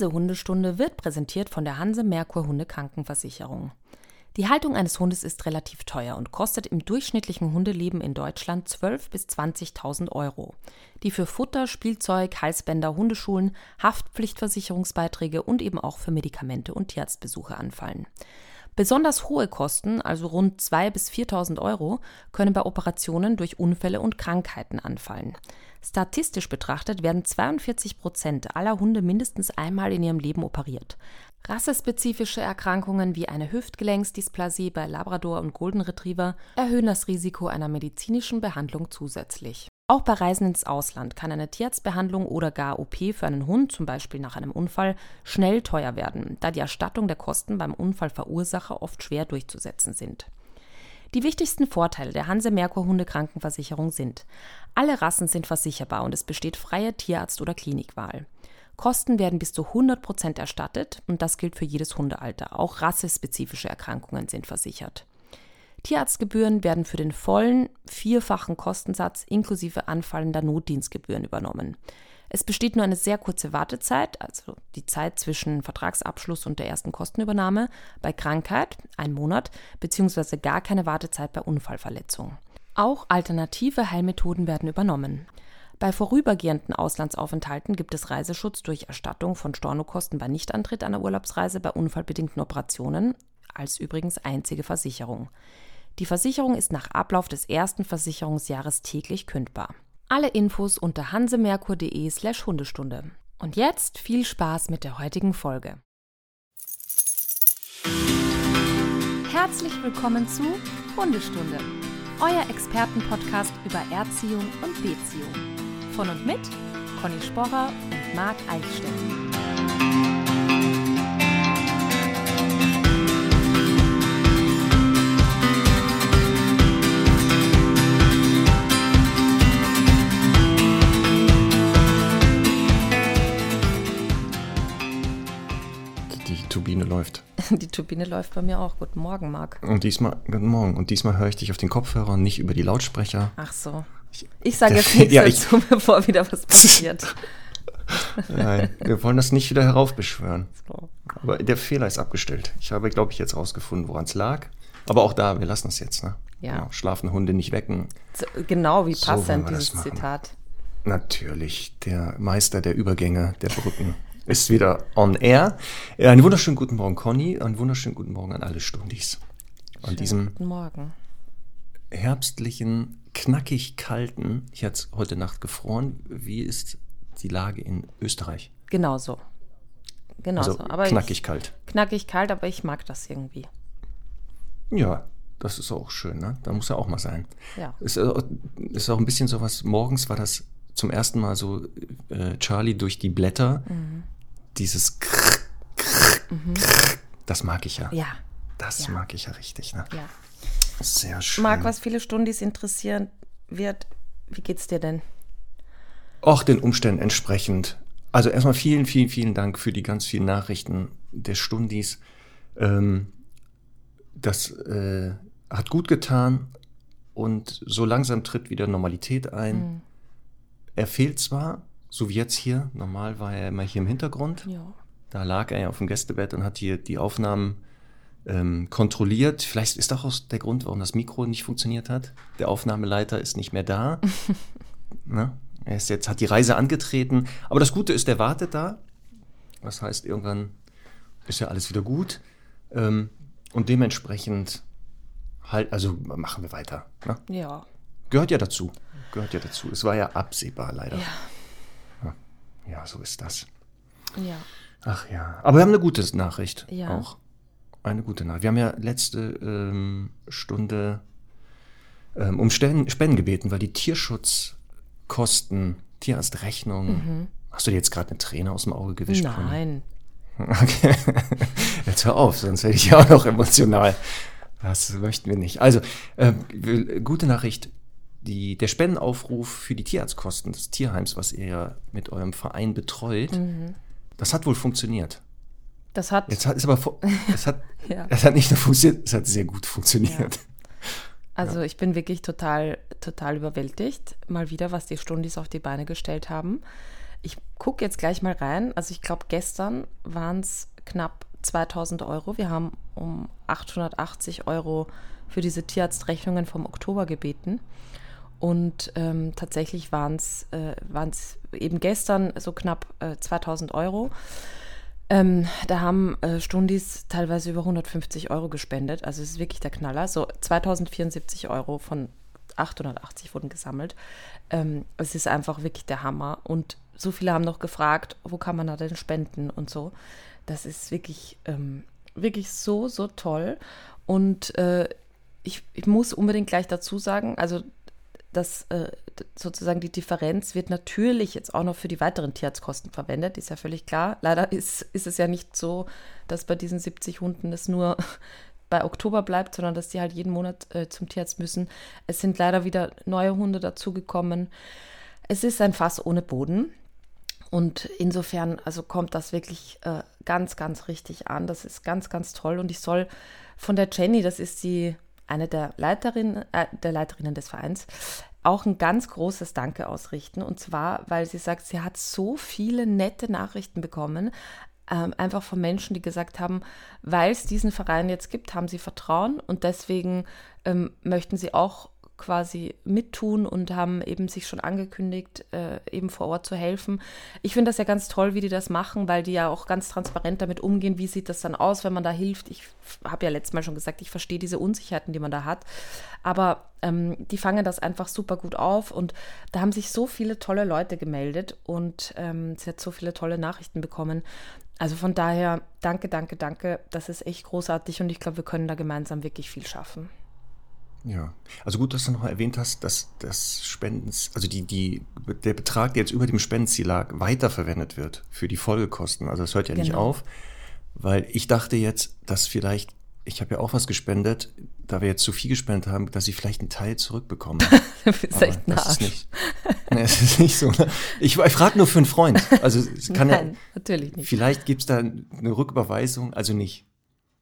Diese Hundestunde wird präsentiert von der Hanse Merkur Hunde Krankenversicherung. Die Haltung eines Hundes ist relativ teuer und kostet im durchschnittlichen Hundeleben in Deutschland 12.000 bis 20.000 Euro, die für Futter, Spielzeug, Halsbänder, Hundeschulen, Haftpflichtversicherungsbeiträge und eben auch für Medikamente und Tierarztbesuche anfallen. Besonders hohe Kosten, also rund 2.000 bis 4.000 Euro, können bei Operationen durch Unfälle und Krankheiten anfallen. Statistisch betrachtet werden 42 Prozent aller Hunde mindestens einmal in ihrem Leben operiert. Rassespezifische Erkrankungen wie eine Hüftgelenksdysplasie bei Labrador und Golden Retriever erhöhen das Risiko einer medizinischen Behandlung zusätzlich. Auch bei Reisen ins Ausland kann eine Tierarztbehandlung oder gar OP für einen Hund, zum Beispiel nach einem Unfall, schnell teuer werden, da die Erstattung der Kosten beim Unfallverursacher oft schwer durchzusetzen sind. Die wichtigsten Vorteile der Hanse Merkur Hundekrankenversicherung sind: Alle Rassen sind versicherbar und es besteht freie Tierarzt- oder Klinikwahl. Kosten werden bis zu 100 Prozent erstattet und das gilt für jedes Hundealter. Auch rassespezifische Erkrankungen sind versichert. Tierarztgebühren werden für den vollen vierfachen Kostensatz inklusive anfallender Notdienstgebühren übernommen. Es besteht nur eine sehr kurze Wartezeit, also die Zeit zwischen Vertragsabschluss und der ersten Kostenübernahme, bei Krankheit, ein Monat, beziehungsweise gar keine Wartezeit bei Unfallverletzung. Auch alternative Heilmethoden werden übernommen. Bei vorübergehenden Auslandsaufenthalten gibt es Reiseschutz durch Erstattung von Stornokosten bei Nichtantritt einer Urlaubsreise bei unfallbedingten Operationen, als übrigens einzige Versicherung. Die Versicherung ist nach Ablauf des ersten Versicherungsjahres täglich kündbar. Alle Infos unter hansemerkur.de slash Hundestunde. Und jetzt viel Spaß mit der heutigen Folge. Herzlich willkommen zu Hundestunde, euer Expertenpodcast über Erziehung und Beziehung von und mit Conny Sporrer und Marc Eichstätt. Turbine läuft. Die Turbine läuft bei mir auch. Guten Morgen, Marc. Und diesmal, guten Morgen. Und diesmal höre ich dich auf den Kopfhörer und nicht über die Lautsprecher. Ach so. Ich sage jetzt nichts ja, dazu, bevor wieder was passiert. Nein, wir wollen das nicht wieder heraufbeschwören. So. Aber der Fehler ist abgestellt. Ich habe, glaube ich, jetzt rausgefunden, woran es lag. Aber auch da, wir lassen das jetzt. Ne? Ja. Genau, schlafende Hunde nicht wecken. So, genau, wie passend so dieses Zitat. Natürlich, der Meister der Übergänge, der Brücken, ist wieder on air. Einen wunderschönen guten Morgen, Conny. Einen wunderschönen guten Morgen an alle Stundis. An diesem guten Morgen. herbstlichen knackig kalten, ich hatte heute Nacht gefroren, wie ist die Lage in Österreich? Genauso. Genauso. Also aber knackig ich, kalt. Knackig kalt, aber ich mag das irgendwie. Ja, das ist auch schön, ne? Da muss ja auch mal sein. Ja. Ist, ist auch ein bisschen sowas, morgens war das zum ersten Mal so äh, Charlie durch die Blätter. Mhm. Dieses Krr, Krr, mhm. Krr, das mag ich ja. Ja. Das ja. mag ich ja richtig, ne? Ja. Sehr schön. Marc, was viele Stundis interessieren wird, wie geht's dir denn? Auch den Umständen entsprechend. Also erstmal vielen, vielen, vielen Dank für die ganz vielen Nachrichten der Stundis. Ähm, das äh, hat gut getan und so langsam tritt wieder Normalität ein. Mhm. Er fehlt zwar, so wie jetzt hier, normal war er immer hier im Hintergrund. Ja. Da lag er ja auf dem Gästebett und hat hier die Aufnahmen ähm, kontrolliert. Vielleicht ist das auch der Grund, warum das Mikro nicht funktioniert hat. Der Aufnahmeleiter ist nicht mehr da. ne? Er ist jetzt, hat die Reise angetreten. Aber das Gute ist, der wartet da. Das heißt, irgendwann ist ja alles wieder gut. Ähm, und dementsprechend halt, also machen wir weiter. Ne? Ja. Gehört ja dazu. Gehört ja dazu. Es war ja absehbar, leider. Ja. Ja, so ist das. Ja. Ach ja. Aber wir haben eine gute Nachricht ja. auch eine gute Nachricht. Wir haben ja letzte ähm, Stunde ähm, um Spenden gebeten, weil die Tierschutzkosten, Tierarztrechnung. Mhm. Hast du dir jetzt gerade eine Träne aus dem Auge gewischt? Nein. Okay. Jetzt hör auf, sonst werde ich ja auch noch emotional. Das möchten wir nicht. Also, äh, gute Nachricht. Die, der Spendenaufruf für die Tierarztkosten des Tierheims, was ihr ja mit eurem Verein betreut, mhm. das hat wohl funktioniert. Das hat. Jetzt hat es aber es hat, ja. es hat nicht nur funktioniert, es hat sehr gut funktioniert. Ja. Also ja. ich bin wirklich total, total überwältigt, mal wieder, was die Stundis auf die Beine gestellt haben. Ich gucke jetzt gleich mal rein. Also ich glaube, gestern waren es knapp 2000 Euro. Wir haben um 880 Euro für diese Tierarztrechnungen vom Oktober gebeten. Und ähm, tatsächlich waren es äh, eben gestern so knapp äh, 2000 Euro. Ähm, da haben äh, Stundis teilweise über 150 Euro gespendet. Also es ist wirklich der Knaller. So 2074 Euro von 880 wurden gesammelt. Ähm, es ist einfach wirklich der Hammer. Und so viele haben noch gefragt, wo kann man da denn spenden und so. Das ist wirklich, ähm, wirklich so, so toll. Und äh, ich, ich muss unbedingt gleich dazu sagen, also dass äh, sozusagen die Differenz wird natürlich jetzt auch noch für die weiteren Tierarztkosten verwendet, ist ja völlig klar. Leider ist, ist es ja nicht so, dass bei diesen 70 Hunden es nur bei Oktober bleibt, sondern dass die halt jeden Monat äh, zum Tierarzt müssen. Es sind leider wieder neue Hunde dazugekommen. Es ist ein Fass ohne Boden. Und insofern, also kommt das wirklich äh, ganz, ganz richtig an. Das ist ganz, ganz toll. Und ich soll von der Jenny, das ist die eine der, Leiterin, äh, der Leiterinnen des Vereins, auch ein ganz großes Danke ausrichten. Und zwar, weil sie sagt, sie hat so viele nette Nachrichten bekommen, ähm, einfach von Menschen, die gesagt haben, weil es diesen Verein jetzt gibt, haben sie Vertrauen und deswegen ähm, möchten sie auch quasi mittun und haben eben sich schon angekündigt, äh, eben vor Ort zu helfen. Ich finde das ja ganz toll, wie die das machen, weil die ja auch ganz transparent damit umgehen, wie sieht das dann aus, wenn man da hilft. Ich habe ja letztes Mal schon gesagt, ich verstehe diese Unsicherheiten, die man da hat, aber ähm, die fangen das einfach super gut auf und da haben sich so viele tolle Leute gemeldet und ähm, sie hat so viele tolle Nachrichten bekommen. Also von daher, danke, danke, danke. Das ist echt großartig und ich glaube, wir können da gemeinsam wirklich viel schaffen. Ja, also gut, dass du noch erwähnt hast, dass das Spendens, also die, die, der Betrag, der jetzt über dem Spendenziel lag, weiterverwendet wird für die Folgekosten. Also das hört ja genau. nicht auf, weil ich dachte jetzt, dass vielleicht, ich habe ja auch was gespendet, da wir jetzt zu viel gespendet haben, dass ich vielleicht einen Teil zurückbekomme. du bist echt ein das ist nicht. Nee, es ist nicht so. Ne? Ich, ich frage nur für einen Freund. Also es kann Nein, ja, natürlich nicht. Vielleicht gibt es da eine Rücküberweisung, also nicht.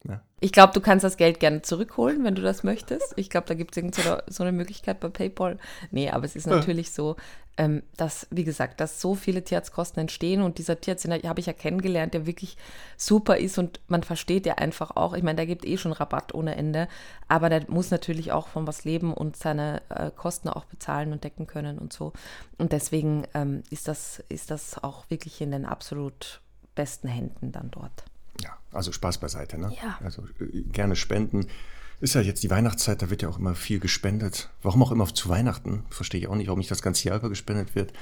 Ja. Ich glaube, du kannst das Geld gerne zurückholen, wenn du das möchtest. Ich glaube, da gibt es so, so eine Möglichkeit bei PayPal. Nee, aber es ist natürlich so, ähm, dass, wie gesagt, dass so viele Tierarztkosten entstehen und dieser Tierarzt, den habe ich ja kennengelernt, der wirklich super ist und man versteht ja einfach auch, ich meine, der gibt eh schon Rabatt ohne Ende, aber der muss natürlich auch von was leben und seine äh, Kosten auch bezahlen und decken können und so. Und deswegen ähm, ist, das, ist das auch wirklich in den absolut besten Händen dann dort. Ja, also Spaß beiseite. Ne? Ja. Also äh, gerne spenden. Ist ja jetzt die Weihnachtszeit, da wird ja auch immer viel gespendet. Warum auch immer zu Weihnachten? Verstehe ich auch nicht, warum nicht das ganze Jahr über gespendet wird.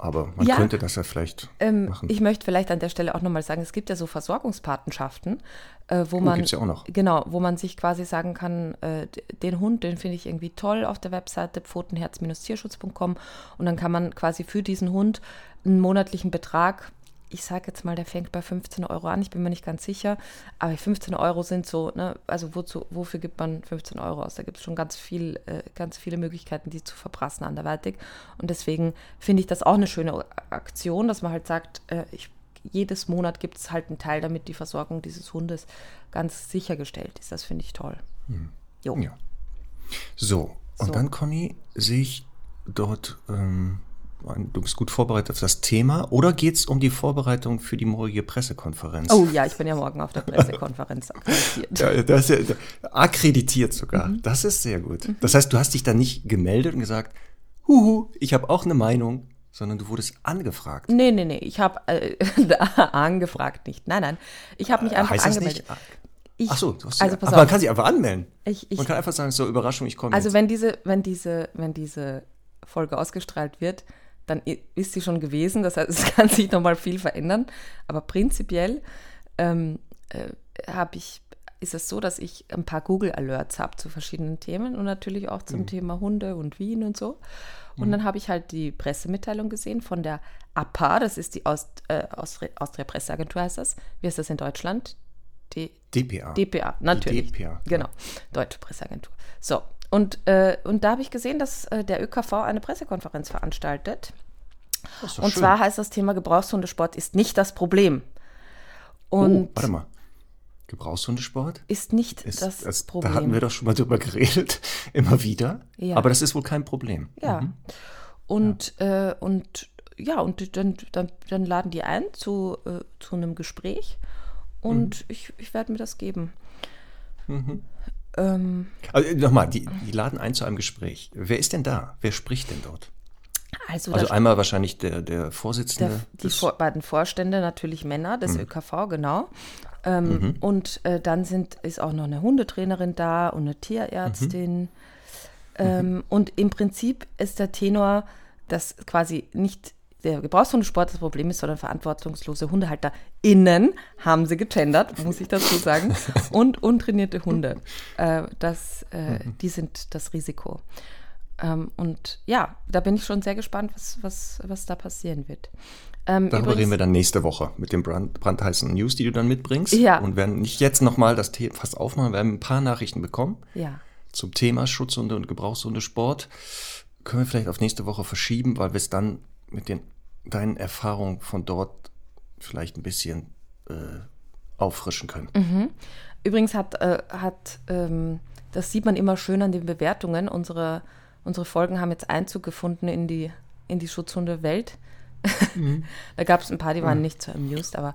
Aber man ja, könnte das ja vielleicht ähm, machen. Ich möchte vielleicht an der Stelle auch nochmal sagen, es gibt ja so Versorgungspatenschaften, äh, wo oh, man ja genau, wo man sich quasi sagen kann, äh, den Hund, den finde ich irgendwie toll auf der Webseite pfotenherz-tierschutz.com und dann kann man quasi für diesen Hund einen monatlichen Betrag ich sage jetzt mal, der fängt bei 15 Euro an, ich bin mir nicht ganz sicher, aber 15 Euro sind so, ne, also wozu, wofür gibt man 15 Euro aus? Da gibt es schon ganz viel, äh, ganz viele Möglichkeiten, die zu verprassen anderweitig. Und deswegen finde ich das auch eine schöne Aktion, dass man halt sagt, äh, ich, jedes Monat gibt es halt einen Teil, damit die Versorgung dieses Hundes ganz sichergestellt ist. Das finde ich toll. Hm. Jo. Ja. So, und so. dann, Conny, sehe ich dort ähm, Du bist gut vorbereitet auf das Thema. Oder geht es um die Vorbereitung für die morgige Pressekonferenz? Oh ja, ich bin ja morgen auf der Pressekonferenz akkreditiert. ja, das ja, akkreditiert sogar. Mhm. Das ist sehr gut. Mhm. Das heißt, du hast dich da nicht gemeldet und gesagt, huhu, ich habe auch eine Meinung, sondern du wurdest angefragt. Nee, nee, nee, ich habe äh, angefragt nicht. Nein, nein, ich habe mich einfach heißt angemeldet. Das nicht? Ich, Ach so, du hast also ja, aber man kann sich einfach anmelden. Ich, ich, man kann einfach sagen, so Überraschung, ich komme. Also jetzt. wenn diese, wenn diese, wenn diese Folge ausgestrahlt wird, dann ist sie schon gewesen. Das heißt, es kann sich nochmal viel verändern. Aber prinzipiell ähm, äh, habe ich, ist es so, dass ich ein paar Google Alerts habe zu verschiedenen Themen und natürlich auch zum mhm. Thema Hunde und Wien und so. Und mhm. dann habe ich halt die Pressemitteilung gesehen von der APA, das ist die Aust, äh, Austria, Austria Presseagentur, heißt das. Wie ist das in Deutschland? D DPA. DPA, natürlich. Die DPA. Genau, Deutsche Presseagentur. So, und, äh, und da habe ich gesehen, dass äh, der ÖKV eine Pressekonferenz veranstaltet. Und schön. zwar heißt das Thema Gebrauchshundesport ist nicht das Problem. Oh, und oh, warte mal. Gebrauchshundesport? Ist nicht ist, das, das, Problem. Da hatten wir doch schon mal drüber geredet, immer wieder. Ja. Aber das ist wohl kein Problem. Ja. Mhm. Und, ja. Äh, und ja, und dann, dann, dann laden die ein zu, äh, zu einem Gespräch und mhm. ich, ich werde mir das geben. Mhm. Ähm, also, Nochmal, die, die laden ein zu einem Gespräch. Wer ist denn da? Wer spricht denn dort? Also, also einmal wahrscheinlich der, der Vorsitzende. Der, die vor, beiden Vorstände, natürlich Männer des mhm. ÖKV, genau. Ähm, mhm. Und äh, dann sind, ist auch noch eine Hundetrainerin da und eine Tierärztin. Mhm. Ähm, und im Prinzip ist der Tenor, dass quasi nicht der Gebrauchshundesport das Problem ist, sondern verantwortungslose HundehalterInnen, haben sie gegendert, muss ich dazu sagen, und untrainierte Hunde. Äh, das, äh, mhm. Die sind das Risiko. Ähm, und ja, da bin ich schon sehr gespannt, was, was, was da passieren wird. Ähm, Darüber übrigens, reden wir dann nächste Woche mit den brand, brandheißen News, die du dann mitbringst. Ja. Und werden nicht jetzt nochmal das Thema fast aufmachen, wir haben ein paar Nachrichten bekommen. Ja. Zum Thema Schutzhunde und Gebrauchshundesport. Können wir vielleicht auf nächste Woche verschieben, weil wir es dann mit den, deinen Erfahrungen von dort vielleicht ein bisschen äh, auffrischen können. Mhm. Übrigens hat, äh, hat ähm, das sieht man immer schön an den Bewertungen. Unsere, unsere Folgen haben jetzt Einzug gefunden in die, in die Schutzhunde-Welt. Mhm. da gab es ein paar, die waren mhm. nicht so amused, aber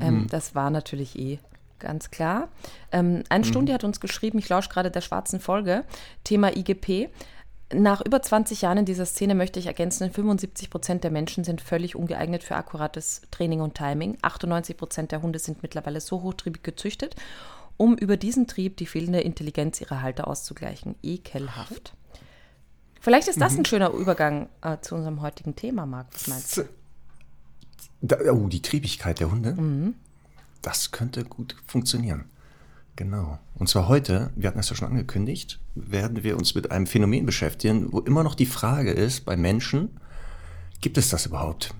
ähm, mhm. das war natürlich eh ganz klar. Ähm, eine mhm. Stunde hat uns geschrieben, ich lausche gerade der schwarzen Folge, Thema IGP. Nach über 20 Jahren in dieser Szene möchte ich ergänzen, 75 Prozent der Menschen sind völlig ungeeignet für akkurates Training und Timing. 98 Prozent der Hunde sind mittlerweile so hochtriebig gezüchtet, um über diesen Trieb die fehlende Intelligenz ihrer Halter auszugleichen. Ekelhaft. Vielleicht ist das mhm. ein schöner Übergang äh, zu unserem heutigen Thema, Marc. Was meinst du? Da, oh, die Triebigkeit der Hunde. Mhm. Das könnte gut funktionieren. Genau. Und zwar heute, wir hatten es ja schon angekündigt, werden wir uns mit einem Phänomen beschäftigen, wo immer noch die Frage ist bei Menschen, gibt es das überhaupt?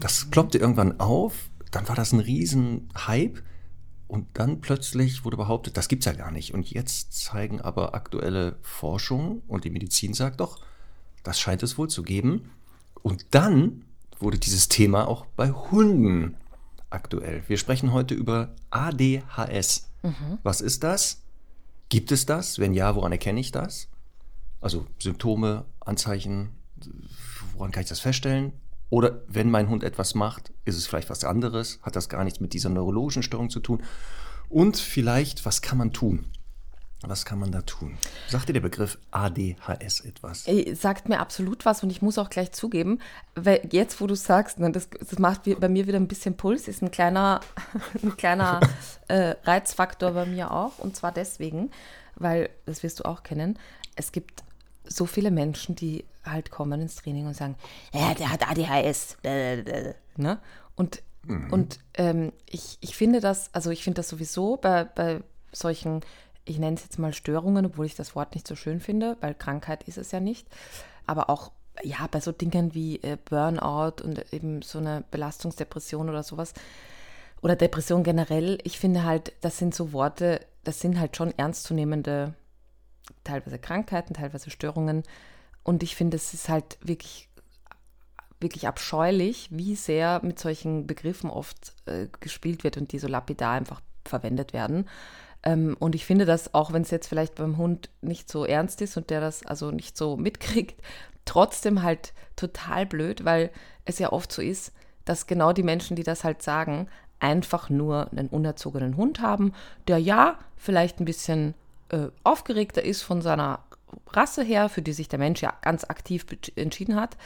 Das ploppte irgendwann auf, dann war das ein Riesenhype und dann plötzlich wurde behauptet, das gibt's ja gar nicht. Und jetzt zeigen aber aktuelle Forschung und die Medizin sagt doch, das scheint es wohl zu geben. Und dann wurde dieses Thema auch bei Hunden aktuell. Wir sprechen heute über ADHS. Mhm. Was ist das? Gibt es das? Wenn ja, woran erkenne ich das? Also Symptome, Anzeichen, woran kann ich das feststellen? Oder wenn mein Hund etwas macht, ist es vielleicht was anderes, hat das gar nichts mit dieser neurologischen Störung zu tun. Und vielleicht, was kann man tun? Was kann man da tun? Sagt dir der Begriff ADHS etwas? Sagt mir absolut was und ich muss auch gleich zugeben, weil jetzt, wo du sagst, ne, das, das macht bei mir wieder ein bisschen Puls, ist ein kleiner, ein kleiner äh, Reizfaktor bei mir auch. Und zwar deswegen, weil, das wirst du auch kennen, es gibt so viele Menschen, die halt kommen ins Training und sagen, ja, der hat ADHS. Ne? Und, mhm. und ähm, ich, ich finde das, also ich finde das sowieso bei, bei solchen, ich nenne es jetzt mal Störungen, obwohl ich das Wort nicht so schön finde, weil Krankheit ist es ja nicht, aber auch ja, bei so Dingen wie äh, Burnout und eben so eine Belastungsdepression oder sowas oder Depression generell, ich finde halt, das sind so Worte, das sind halt schon ernstzunehmende teilweise Krankheiten, teilweise Störungen. Und ich finde, es ist halt wirklich, wirklich abscheulich, wie sehr mit solchen Begriffen oft äh, gespielt wird und die so lapidar einfach verwendet werden. Ähm, und ich finde das, auch wenn es jetzt vielleicht beim Hund nicht so ernst ist und der das also nicht so mitkriegt, trotzdem halt total blöd, weil es ja oft so ist, dass genau die Menschen, die das halt sagen, einfach nur einen unerzogenen Hund haben, der ja vielleicht ein bisschen äh, aufgeregter ist von seiner Rasse her, für die sich der Mensch ja ganz aktiv entschieden hat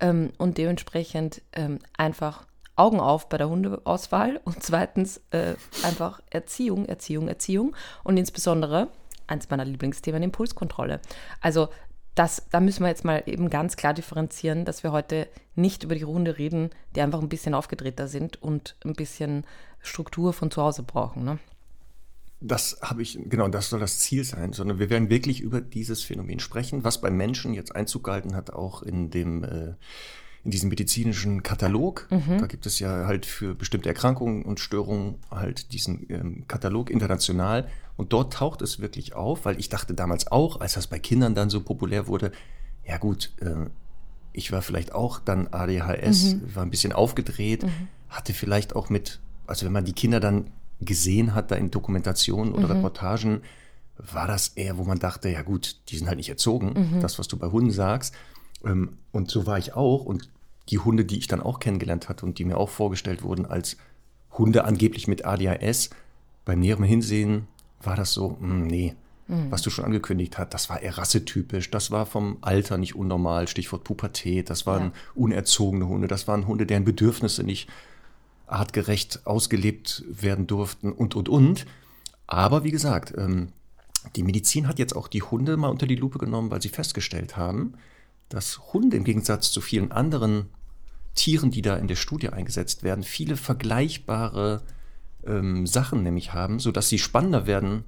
ähm, und dementsprechend ähm, einfach Augen auf bei der Hundeauswahl und zweitens äh, einfach Erziehung, Erziehung, Erziehung und insbesondere eins meiner Lieblingsthemen, Impulskontrolle. Also das, da müssen wir jetzt mal eben ganz klar differenzieren, dass wir heute nicht über die Hunde reden, die einfach ein bisschen aufgedrehter sind und ein bisschen Struktur von zu Hause brauchen. Ne? Das habe ich, genau, das soll das Ziel sein, sondern wir werden wirklich über dieses Phänomen sprechen, was beim Menschen jetzt Einzug gehalten hat, auch in dem, äh, in diesem medizinischen Katalog. Mhm. Da gibt es ja halt für bestimmte Erkrankungen und Störungen halt diesen ähm, Katalog international. Und dort taucht es wirklich auf, weil ich dachte damals auch, als das bei Kindern dann so populär wurde, ja gut, äh, ich war vielleicht auch dann ADHS, mhm. war ein bisschen aufgedreht, mhm. hatte vielleicht auch mit, also wenn man die Kinder dann gesehen hat, da in Dokumentationen oder mhm. Reportagen, war das eher, wo man dachte, ja gut, die sind halt nicht erzogen, mhm. das, was du bei Hunden sagst. Ähm, und so war ich auch. Und die Hunde, die ich dann auch kennengelernt hatte und die mir auch vorgestellt wurden als Hunde angeblich mit ADHS, beim näheren Hinsehen war das so, mh, hm, nee, mhm. was du schon angekündigt hast, das war eher rassetypisch, das war vom Alter nicht unnormal, Stichwort Pubertät, das waren ja. unerzogene Hunde, das waren Hunde, deren Bedürfnisse nicht artgerecht ausgelebt werden durften und, und, und. Aber wie gesagt, ähm, die Medizin hat jetzt auch die Hunde mal unter die Lupe genommen, weil sie festgestellt haben, dass Hunde im Gegensatz zu vielen anderen Tieren, die da in der Studie eingesetzt werden, viele vergleichbare ähm, Sachen nämlich haben, sodass sie spannender werden,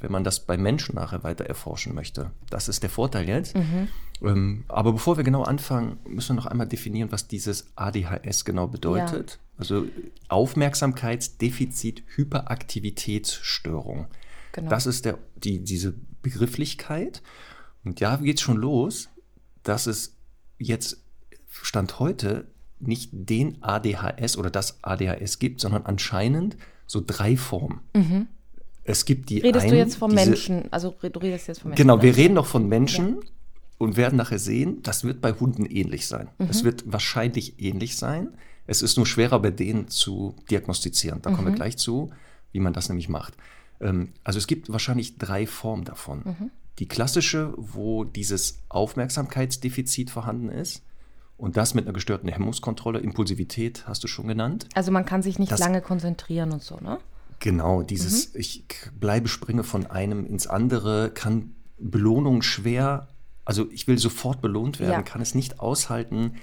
wenn man das bei Menschen nachher weiter erforschen möchte. Das ist der Vorteil jetzt. Mhm. Ähm, aber bevor wir genau anfangen, müssen wir noch einmal definieren, was dieses ADHS genau bedeutet. Ja. Also Aufmerksamkeitsdefizit-Hyperaktivitätsstörung. Genau. Das ist der, die, diese Begrifflichkeit. Und ja, geht es schon los, dass es jetzt Stand heute nicht den ADHS oder das ADHS gibt, sondern anscheinend so drei Formen. Mhm. Es gibt die Redest einen, du jetzt von Menschen? Also du redest jetzt von Menschen. Genau, wir reden noch von Menschen ja. und werden nachher sehen, das wird bei Hunden ähnlich sein. Mhm. Es wird wahrscheinlich ähnlich sein. Es ist nur schwerer bei denen zu diagnostizieren. Da mhm. kommen wir mhm. gleich zu, wie man das nämlich macht. Ähm, also es gibt wahrscheinlich drei Formen davon. Die klassische, wo dieses Aufmerksamkeitsdefizit vorhanden ist. Und das mit einer gestörten Hemmungskontrolle, Impulsivität hast du schon genannt. Also man kann sich nicht das, lange konzentrieren und so, ne? Genau, dieses, mhm. ich bleibe, springe von einem ins andere, kann Belohnung schwer, also ich will sofort belohnt werden, ja. kann es nicht aushalten,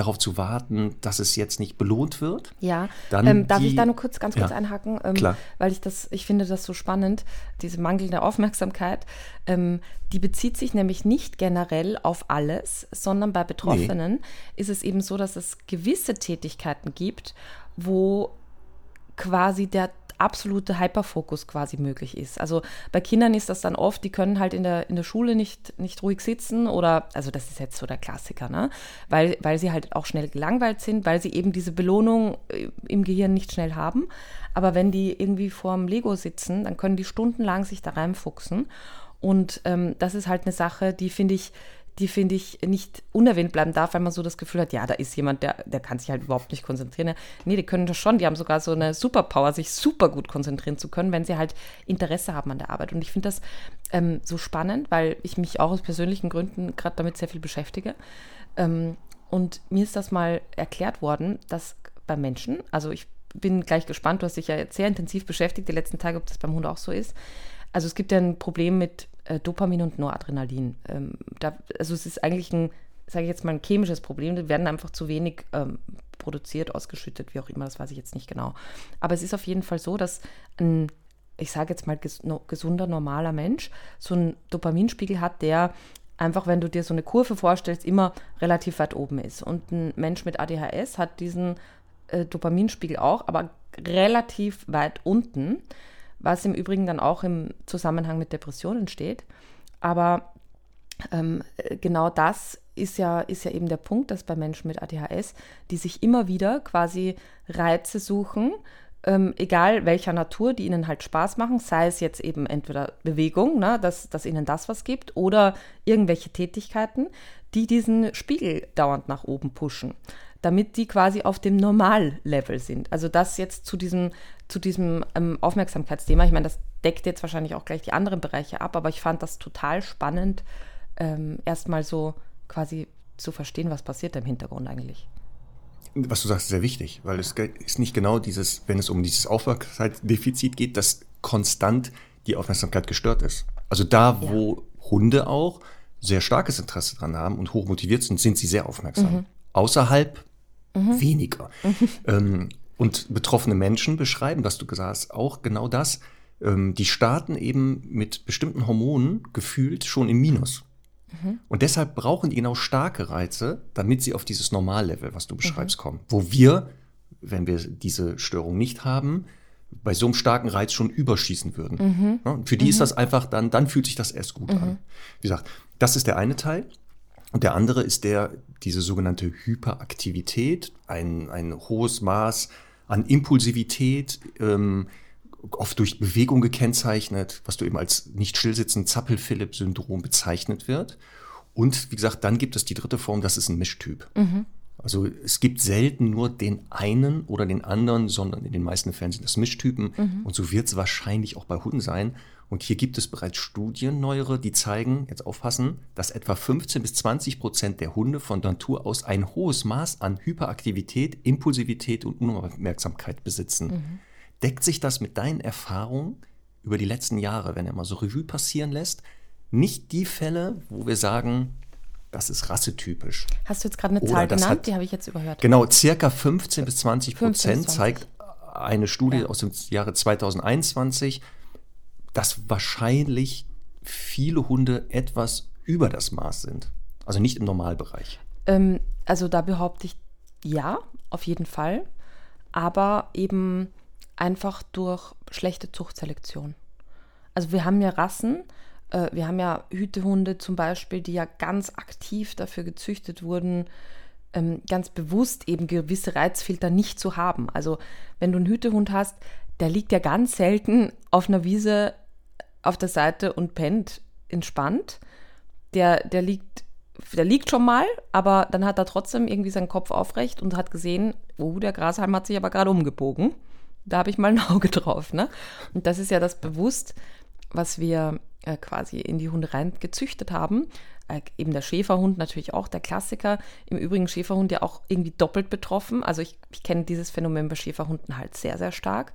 darauf zu warten, dass es jetzt nicht belohnt wird. Ja, ähm, darf die, ich da nur kurz, ganz kurz ja, einhaken? Ähm, klar. Weil ich das, ich finde das so spannend, diese mangelnde Aufmerksamkeit. Ähm, die bezieht sich nämlich nicht generell auf alles, sondern bei Betroffenen nee. ist es eben so, dass es gewisse Tätigkeiten gibt, wo quasi der absolute Hyperfokus quasi möglich ist. Also bei Kindern ist das dann oft, die können halt in der, in der Schule nicht, nicht ruhig sitzen oder, also das ist jetzt so der Klassiker, ne? Weil, weil sie halt auch schnell gelangweilt sind, weil sie eben diese Belohnung äh, im Gehirn nicht schnell haben. Aber wenn die irgendwie vorm Lego sitzen, dann können die stundenlang sich da reinfuchsen. Und ähm, das ist halt eine Sache, die finde ich, die finde ich nicht unerwähnt bleiben darf, weil man so das Gefühl hat, ja, da ist jemand, der, der kann sich halt überhaupt nicht konzentrieren. Nee, die können das schon, die haben sogar so eine Superpower, sich super gut konzentrieren zu können, wenn sie halt Interesse haben an der Arbeit. Und ich finde das ähm, so spannend, weil ich mich auch aus persönlichen Gründen gerade damit sehr viel beschäftige. Ähm, und mir ist das mal erklärt worden, dass bei Menschen, also ich bin gleich gespannt, du hast dich ja jetzt sehr intensiv beschäftigt die letzten Tage, ob das beim Hund auch so ist. Also es gibt ja ein Problem mit äh, Dopamin und Noradrenalin. Ähm, da, also es ist eigentlich ein, sage ich jetzt mal, ein chemisches Problem. Die werden einfach zu wenig ähm, produziert, ausgeschüttet, wie auch immer, das weiß ich jetzt nicht genau. Aber es ist auf jeden Fall so, dass ein, ich sage jetzt mal, ges gesunder, normaler Mensch so einen Dopaminspiegel hat, der einfach, wenn du dir so eine Kurve vorstellst, immer relativ weit oben ist. Und ein Mensch mit ADHS hat diesen äh, Dopaminspiegel auch, aber relativ weit unten was im Übrigen dann auch im Zusammenhang mit Depressionen steht. Aber ähm, genau das ist ja, ist ja eben der Punkt, dass bei Menschen mit ADHS, die sich immer wieder quasi Reize suchen, ähm, egal welcher Natur, die ihnen halt Spaß machen, sei es jetzt eben entweder Bewegung, ne, dass, dass ihnen das was gibt, oder irgendwelche Tätigkeiten, die diesen Spiegel dauernd nach oben pushen damit die quasi auf dem Normallevel sind. Also das jetzt zu diesem, zu diesem ähm, Aufmerksamkeitsthema. Ich meine, das deckt jetzt wahrscheinlich auch gleich die anderen Bereiche ab, aber ich fand das total spannend, ähm, erstmal so quasi zu verstehen, was passiert da im Hintergrund eigentlich. Was du sagst, ist sehr wichtig, weil es ist nicht genau dieses, wenn es um dieses Aufmerksamkeitsdefizit geht, dass konstant die Aufmerksamkeit gestört ist. Also da, wo ja. Hunde auch sehr starkes Interesse dran haben und hoch motiviert sind, sind sie sehr aufmerksam. Mhm. Außerhalb mhm. weniger. Mhm. Ähm, und betroffene Menschen beschreiben, was du gesagt hast, auch genau das. Ähm, die starten eben mit bestimmten Hormonen gefühlt schon im Minus. Mhm. Und deshalb brauchen die genau starke Reize, damit sie auf dieses Normallevel, was du beschreibst, mhm. kommen. Wo wir, wenn wir diese Störung nicht haben, bei so einem starken Reiz schon überschießen würden. Mhm. Ja, für die ist mhm. das einfach dann, dann fühlt sich das erst gut an. Wie gesagt, das ist der eine Teil. Und der andere ist der, diese sogenannte Hyperaktivität, ein, ein hohes Maß an Impulsivität, ähm, oft durch Bewegung gekennzeichnet, was du eben als nicht stillsitzend Zappel-Philipp-Syndrom bezeichnet wird. Und wie gesagt, dann gibt es die dritte Form, das ist ein Mischtyp. Mhm. Also es gibt selten nur den einen oder den anderen, sondern in den meisten Fällen sind das Mischtypen. Mhm. Und so wird es wahrscheinlich auch bei Hunden sein. Und hier gibt es bereits Studien, neuere, die zeigen, jetzt aufpassen, dass etwa 15 bis 20 Prozent der Hunde von Natur aus ein hohes Maß an Hyperaktivität, Impulsivität und Unaufmerksamkeit besitzen. Mhm. Deckt sich das mit deinen Erfahrungen über die letzten Jahre, wenn er mal so Revue passieren lässt? Nicht die Fälle, wo wir sagen, das ist rassetypisch. Hast du jetzt gerade eine Zahl genannt? Hat, die habe ich jetzt überhört. Genau, circa 15 bis 20 Prozent zeigt eine Studie ja. aus dem Jahre 2021, dass wahrscheinlich viele Hunde etwas über das Maß sind. Also nicht im Normalbereich. Ähm, also da behaupte ich ja, auf jeden Fall. Aber eben einfach durch schlechte Zuchtselektion. Also wir haben ja Rassen, äh, wir haben ja Hütehunde zum Beispiel, die ja ganz aktiv dafür gezüchtet wurden, ähm, ganz bewusst eben gewisse Reizfilter nicht zu haben. Also wenn du einen Hütehund hast, der liegt ja ganz selten auf einer Wiese auf der Seite und pennt entspannt. Der, der liegt der liegt schon mal, aber dann hat er trotzdem irgendwie seinen Kopf aufrecht und hat gesehen, oh, der Grashalm hat sich aber gerade umgebogen. Da habe ich mal ein Auge drauf. Ne? Und das ist ja das Bewusst, was wir äh, quasi in die Hunde rein gezüchtet haben. Äh, eben der Schäferhund natürlich auch, der Klassiker. Im Übrigen Schäferhund ja auch irgendwie doppelt betroffen. Also ich, ich kenne dieses Phänomen bei Schäferhunden halt sehr, sehr stark.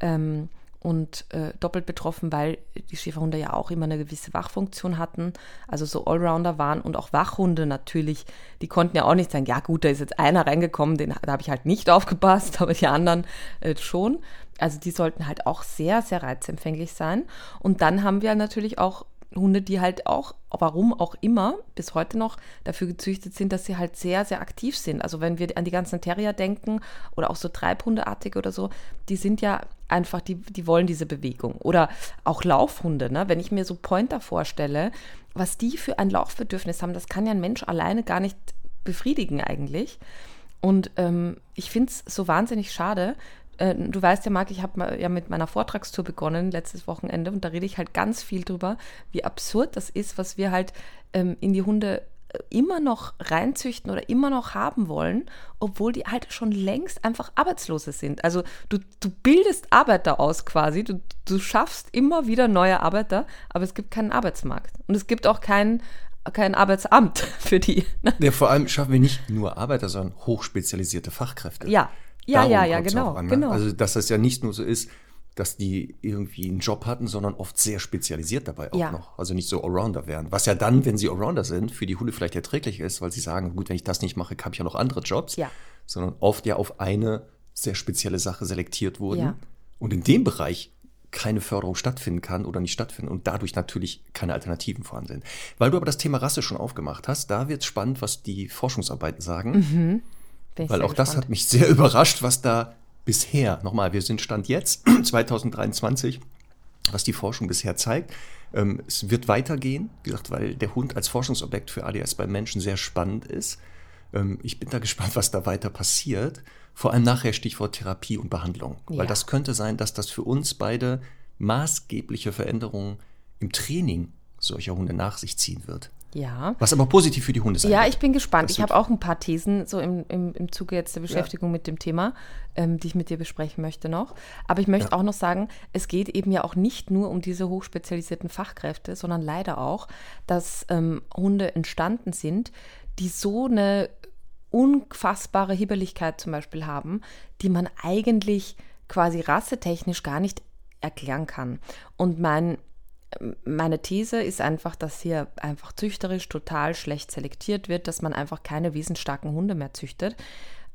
Ähm, und äh, doppelt betroffen, weil die Schäferhunde ja auch immer eine gewisse Wachfunktion hatten, also so Allrounder waren und auch Wachhunde natürlich, die konnten ja auch nicht sagen, ja gut, da ist jetzt einer reingekommen, den, da habe ich halt nicht aufgepasst, aber die anderen äh, schon. Also die sollten halt auch sehr, sehr reizempfänglich sein. Und dann haben wir natürlich auch Hunde, die halt auch, warum auch immer, bis heute noch dafür gezüchtet sind, dass sie halt sehr, sehr aktiv sind. Also wenn wir an die ganzen Terrier denken oder auch so Treibhundeartige oder so, die sind ja einfach, die, die wollen diese Bewegung. Oder auch Laufhunde, ne? wenn ich mir so Pointer vorstelle, was die für ein Laufbedürfnis haben, das kann ja ein Mensch alleine gar nicht befriedigen eigentlich. Und ähm, ich finde es so wahnsinnig schade, äh, du weißt ja, Marc, ich habe ja mit meiner Vortragstour begonnen letztes Wochenende und da rede ich halt ganz viel drüber, wie absurd das ist, was wir halt ähm, in die Hunde äh, immer noch reinzüchten oder immer noch haben wollen, obwohl die halt schon längst einfach Arbeitslose sind. Also du, du bildest Arbeiter aus quasi, du, du schaffst immer wieder neue Arbeiter, aber es gibt keinen Arbeitsmarkt. Und es gibt auch kein, kein Arbeitsamt für die. Ne? Ja, vor allem schaffen wir nicht nur Arbeiter, sondern hochspezialisierte Fachkräfte. Ja, ja, Darum ja, ja, genau, an, ne? genau. Also, dass das ja nicht nur so ist, dass die irgendwie einen Job hatten, sondern oft sehr spezialisiert dabei auch ja. noch. Also nicht so Allrounder wären. Was ja dann, wenn sie Allrounder sind, für die Hunde vielleicht erträglich ist, weil sie sagen, gut, wenn ich das nicht mache, habe ich ja noch andere Jobs. Ja. Sondern oft ja auf eine sehr spezielle Sache selektiert wurden. Ja. Und in dem Bereich keine Förderung stattfinden kann oder nicht stattfinden und dadurch natürlich keine Alternativen vorhanden sind. Weil du aber das Thema Rasse schon aufgemacht hast, da wird es spannend, was die Forschungsarbeiten sagen. Mhm. Weil auch gespannt. das hat mich sehr überrascht, was da bisher, nochmal, wir sind Stand jetzt, 2023, was die Forschung bisher zeigt. Ähm, es wird weitergehen, wie gesagt, weil der Hund als Forschungsobjekt für ADS beim Menschen sehr spannend ist. Ähm, ich bin da gespannt, was da weiter passiert. Vor allem nachher Stichwort Therapie und Behandlung. Ja. Weil das könnte sein, dass das für uns beide maßgebliche Veränderungen im Training solcher Hunde nach sich ziehen wird. Ja. Was aber positiv für die Hunde sein Ja, ich bin gespannt. Das ich habe auch ein paar Thesen so im, im, im Zuge jetzt der Beschäftigung ja. mit dem Thema, ähm, die ich mit dir besprechen möchte noch. Aber ich möchte ja. auch noch sagen, es geht eben ja auch nicht nur um diese hochspezialisierten Fachkräfte, sondern leider auch, dass ähm, Hunde entstanden sind, die so eine unfassbare Hibbeligkeit zum Beispiel haben, die man eigentlich quasi rassetechnisch gar nicht erklären kann. Und mein meine These ist einfach, dass hier einfach züchterisch total schlecht selektiert wird, dass man einfach keine wesensstarken Hunde mehr züchtet.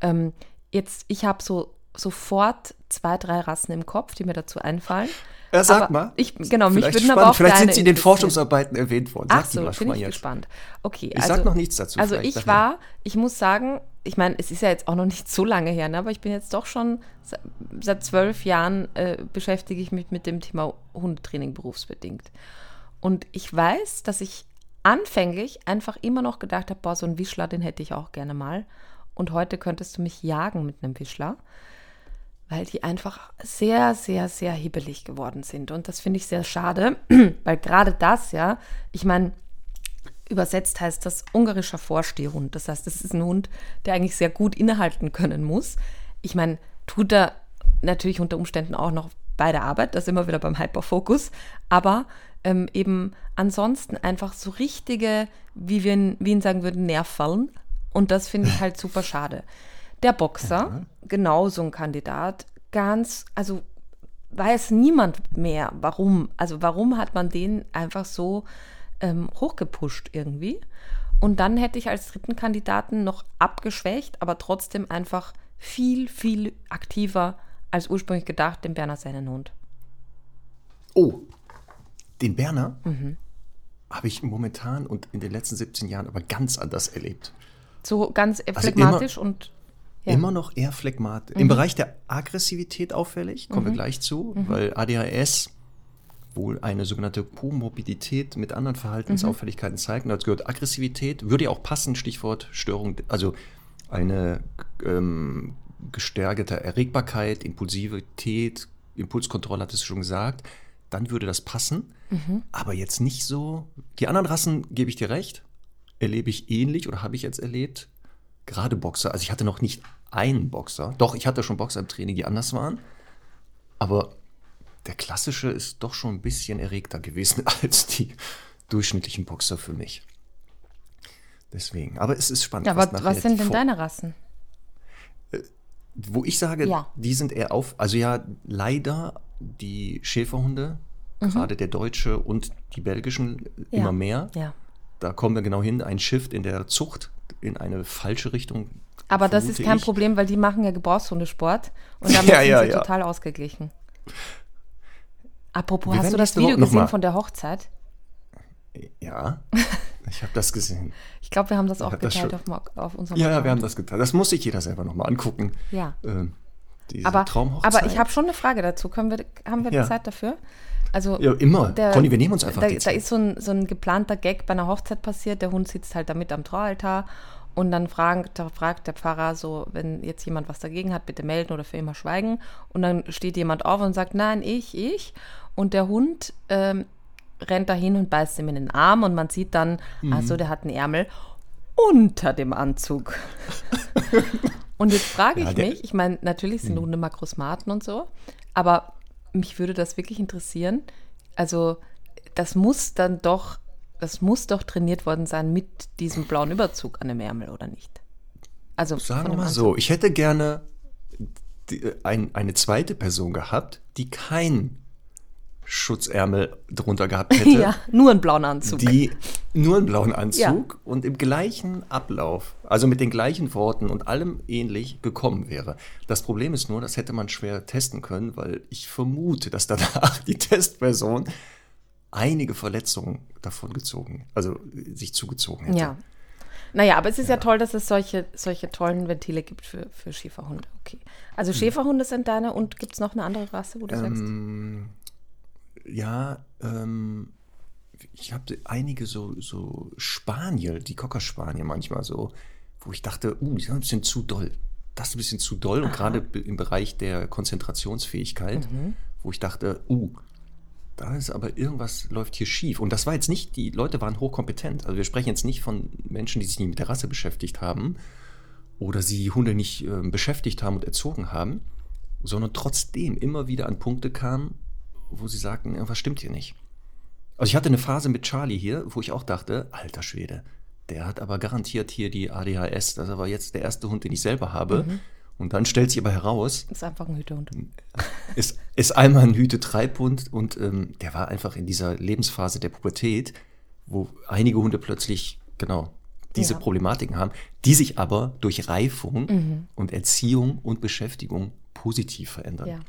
Ähm, jetzt, ich habe so sofort zwei, drei Rassen im Kopf, die mir dazu einfallen. Ja, sag aber mal. Ich, genau, mich würden aber auch Vielleicht sind sie in den Forschungsarbeiten erwähnt worden. Sag Ach so, bin ich jetzt. gespannt. Okay, ich also, sag noch nichts dazu. Also ich war, ich muss sagen, ich meine, es ist ja jetzt auch noch nicht so lange her, ne, aber ich bin jetzt doch schon seit zwölf Jahren äh, beschäftige ich mich mit dem Thema Hundetraining berufsbedingt. Und ich weiß, dass ich anfänglich einfach immer noch gedacht habe, boah, so ein Wischler, den hätte ich auch gerne mal. Und heute könntest du mich jagen mit einem Wischler weil die einfach sehr, sehr, sehr hibbelig geworden sind. Und das finde ich sehr schade, weil gerade das, ja, ich meine, Übersetzt heißt das ungarischer Vorstehhund. Das heißt, es ist ein Hund, der eigentlich sehr gut innehalten können muss. Ich meine, tut er natürlich unter Umständen auch noch bei der Arbeit, das immer wieder beim Hyperfokus, aber ähm, eben ansonsten einfach so richtige, wie wir in Wien sagen würden, Nervfallen. Und das finde ich halt super schade. Der Boxer, mhm. genau so ein Kandidat, ganz, also weiß niemand mehr, warum. Also warum hat man den einfach so ähm, hochgepusht irgendwie? Und dann hätte ich als dritten Kandidaten noch abgeschwächt, aber trotzdem einfach viel, viel aktiver als ursprünglich gedacht, den Berner Sennenhund. Oh, den Berner mhm. habe ich momentan und in den letzten 17 Jahren aber ganz anders erlebt. So ganz also phlegmatisch immer, und. Ja. Immer noch eher phlegmatisch. Mhm. Im Bereich der Aggressivität auffällig, kommen mhm. wir gleich zu, mhm. weil ADHS wohl eine sogenannte Komorbidität mit anderen Verhaltensauffälligkeiten mhm. zeigt. Und dazu gehört Aggressivität, würde ja auch passen, Stichwort Störung, also eine ähm, gestärkte Erregbarkeit, Impulsivität, Impulskontrolle, hat es schon gesagt, dann würde das passen. Mhm. Aber jetzt nicht so. Die anderen Rassen, gebe ich dir recht, erlebe ich ähnlich oder habe ich jetzt erlebt. Gerade Boxer. Also ich hatte noch nicht einen Boxer. Doch, ich hatte schon Boxer im Training, die anders waren. Aber der klassische ist doch schon ein bisschen erregter gewesen als die durchschnittlichen Boxer für mich. Deswegen. Aber es ist spannend. Ja, aber was, was sind denn deine Rassen? Äh, wo ich sage, ja. die sind eher auf, also ja, leider die Schäferhunde, mhm. gerade der deutsche und die belgischen ja. immer mehr. Ja. Da kommen wir genau hin, ein Shift in der Zucht in eine falsche Richtung. Aber das ist kein ich. Problem, weil die machen ja Gebrauchshundesport und damit ja, sind sie total ausgeglichen. Apropos, wir hast du das Video gesehen von der Hochzeit? Ja. Ich habe das gesehen. Ich glaube, wir haben das auch geteilt das auf, auf unserem Ja, Account. wir haben das geteilt. Das muss sich jeder selber nochmal angucken. Ja. Ähm, aber, aber ich habe schon eine Frage dazu. Können wir, haben wir ja. Zeit dafür? Also, ja, immer. Der, Conny, wir nehmen uns einfach da, die Zeit. Da ist so ein, so ein geplanter Gag bei einer Hochzeit passiert. Der Hund sitzt halt da mit am Traualtar und dann fragt, da fragt der Pfarrer so, wenn jetzt jemand was dagegen hat, bitte melden oder für immer schweigen. Und dann steht jemand auf und sagt, nein, ich, ich. Und der Hund ähm, rennt dahin und beißt ihm in den Arm und man sieht dann, mhm. also der hat einen Ärmel unter dem Anzug. und jetzt frage ich ja, mich, ich meine, natürlich sind mhm. Hunde Makrosmaten und so, aber mich würde das wirklich interessieren. Also, das muss dann doch, das muss doch trainiert worden sein mit diesem blauen Überzug an dem Ärmel, oder nicht? Also, sagen wir mal so, ich hätte gerne die, ein, eine zweite Person gehabt, die kein Schutzärmel drunter gehabt hätte. ja, nur einen blauen Anzug. Die nur einen blauen Anzug ja. und im gleichen Ablauf, also mit den gleichen Worten und allem ähnlich gekommen wäre. Das Problem ist nur, das hätte man schwer testen können, weil ich vermute, dass danach die Testperson einige Verletzungen davon gezogen, also sich zugezogen hätte. Ja. Naja, aber es ist ja, ja toll, dass es solche, solche tollen Ventile gibt für, für Schäferhunde. Okay. Also hm. Schäferhunde sind deine und gibt es noch eine andere Rasse, wo du ähm, sagst? Ja, ähm, ich habe einige so, so Spaniel, die Cocker Spaniel manchmal so, wo ich dachte, uh, die sind ein bisschen zu doll. Das ist ein bisschen zu doll und gerade im Bereich der Konzentrationsfähigkeit, mhm. wo ich dachte, uh, da ist aber irgendwas läuft hier schief. Und das war jetzt nicht, die Leute waren hochkompetent. Also wir sprechen jetzt nicht von Menschen, die sich nicht mit der Rasse beschäftigt haben oder sie Hunde nicht äh, beschäftigt haben und erzogen haben, sondern trotzdem immer wieder an Punkte kamen, wo sie sagten, irgendwas stimmt hier nicht. Also ich hatte eine Phase mit Charlie hier, wo ich auch dachte, alter Schwede, der hat aber garantiert hier die ADHS. Das ist aber jetzt der erste Hund, den ich selber habe. Mhm. Und dann stellt sich aber heraus. Ist einfach ein Hütehund. Ist, ist einmal ein Hüte-Treibhund und ähm, der war einfach in dieser Lebensphase der Pubertät, wo einige Hunde plötzlich, genau, diese ja. Problematiken haben, die sich aber durch Reifung mhm. und Erziehung und Beschäftigung positiv verändern. Ja.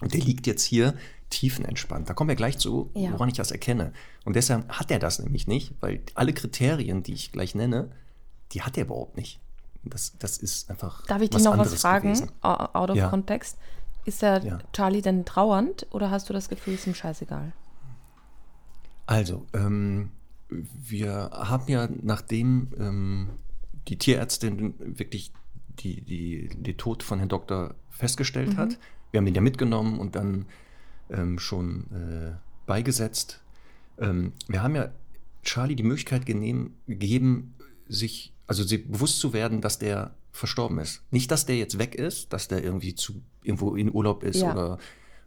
Und der liegt jetzt hier tiefenentspannt. Da kommen wir gleich zu, ja. woran ich das erkenne. Und deshalb hat er das nämlich nicht, weil alle Kriterien, die ich gleich nenne, die hat er überhaupt nicht. Das, das ist einfach. Darf ich dich noch was fragen, gewesen. out of ja. context? Ist der ja. Charlie denn trauernd oder hast du das Gefühl, ist ihm scheißegal? Also, ähm, wir haben ja, nachdem ähm, die Tierärztin wirklich die, die, den Tod von Herrn Doktor festgestellt mhm. hat, wir haben ihn ja mitgenommen und dann ähm, schon äh, beigesetzt. Ähm, wir haben ja Charlie die Möglichkeit genehm, gegeben, sich, also sich bewusst zu werden, dass der verstorben ist. Nicht, dass der jetzt weg ist, dass der irgendwie zu, irgendwo in Urlaub ist Ja. oder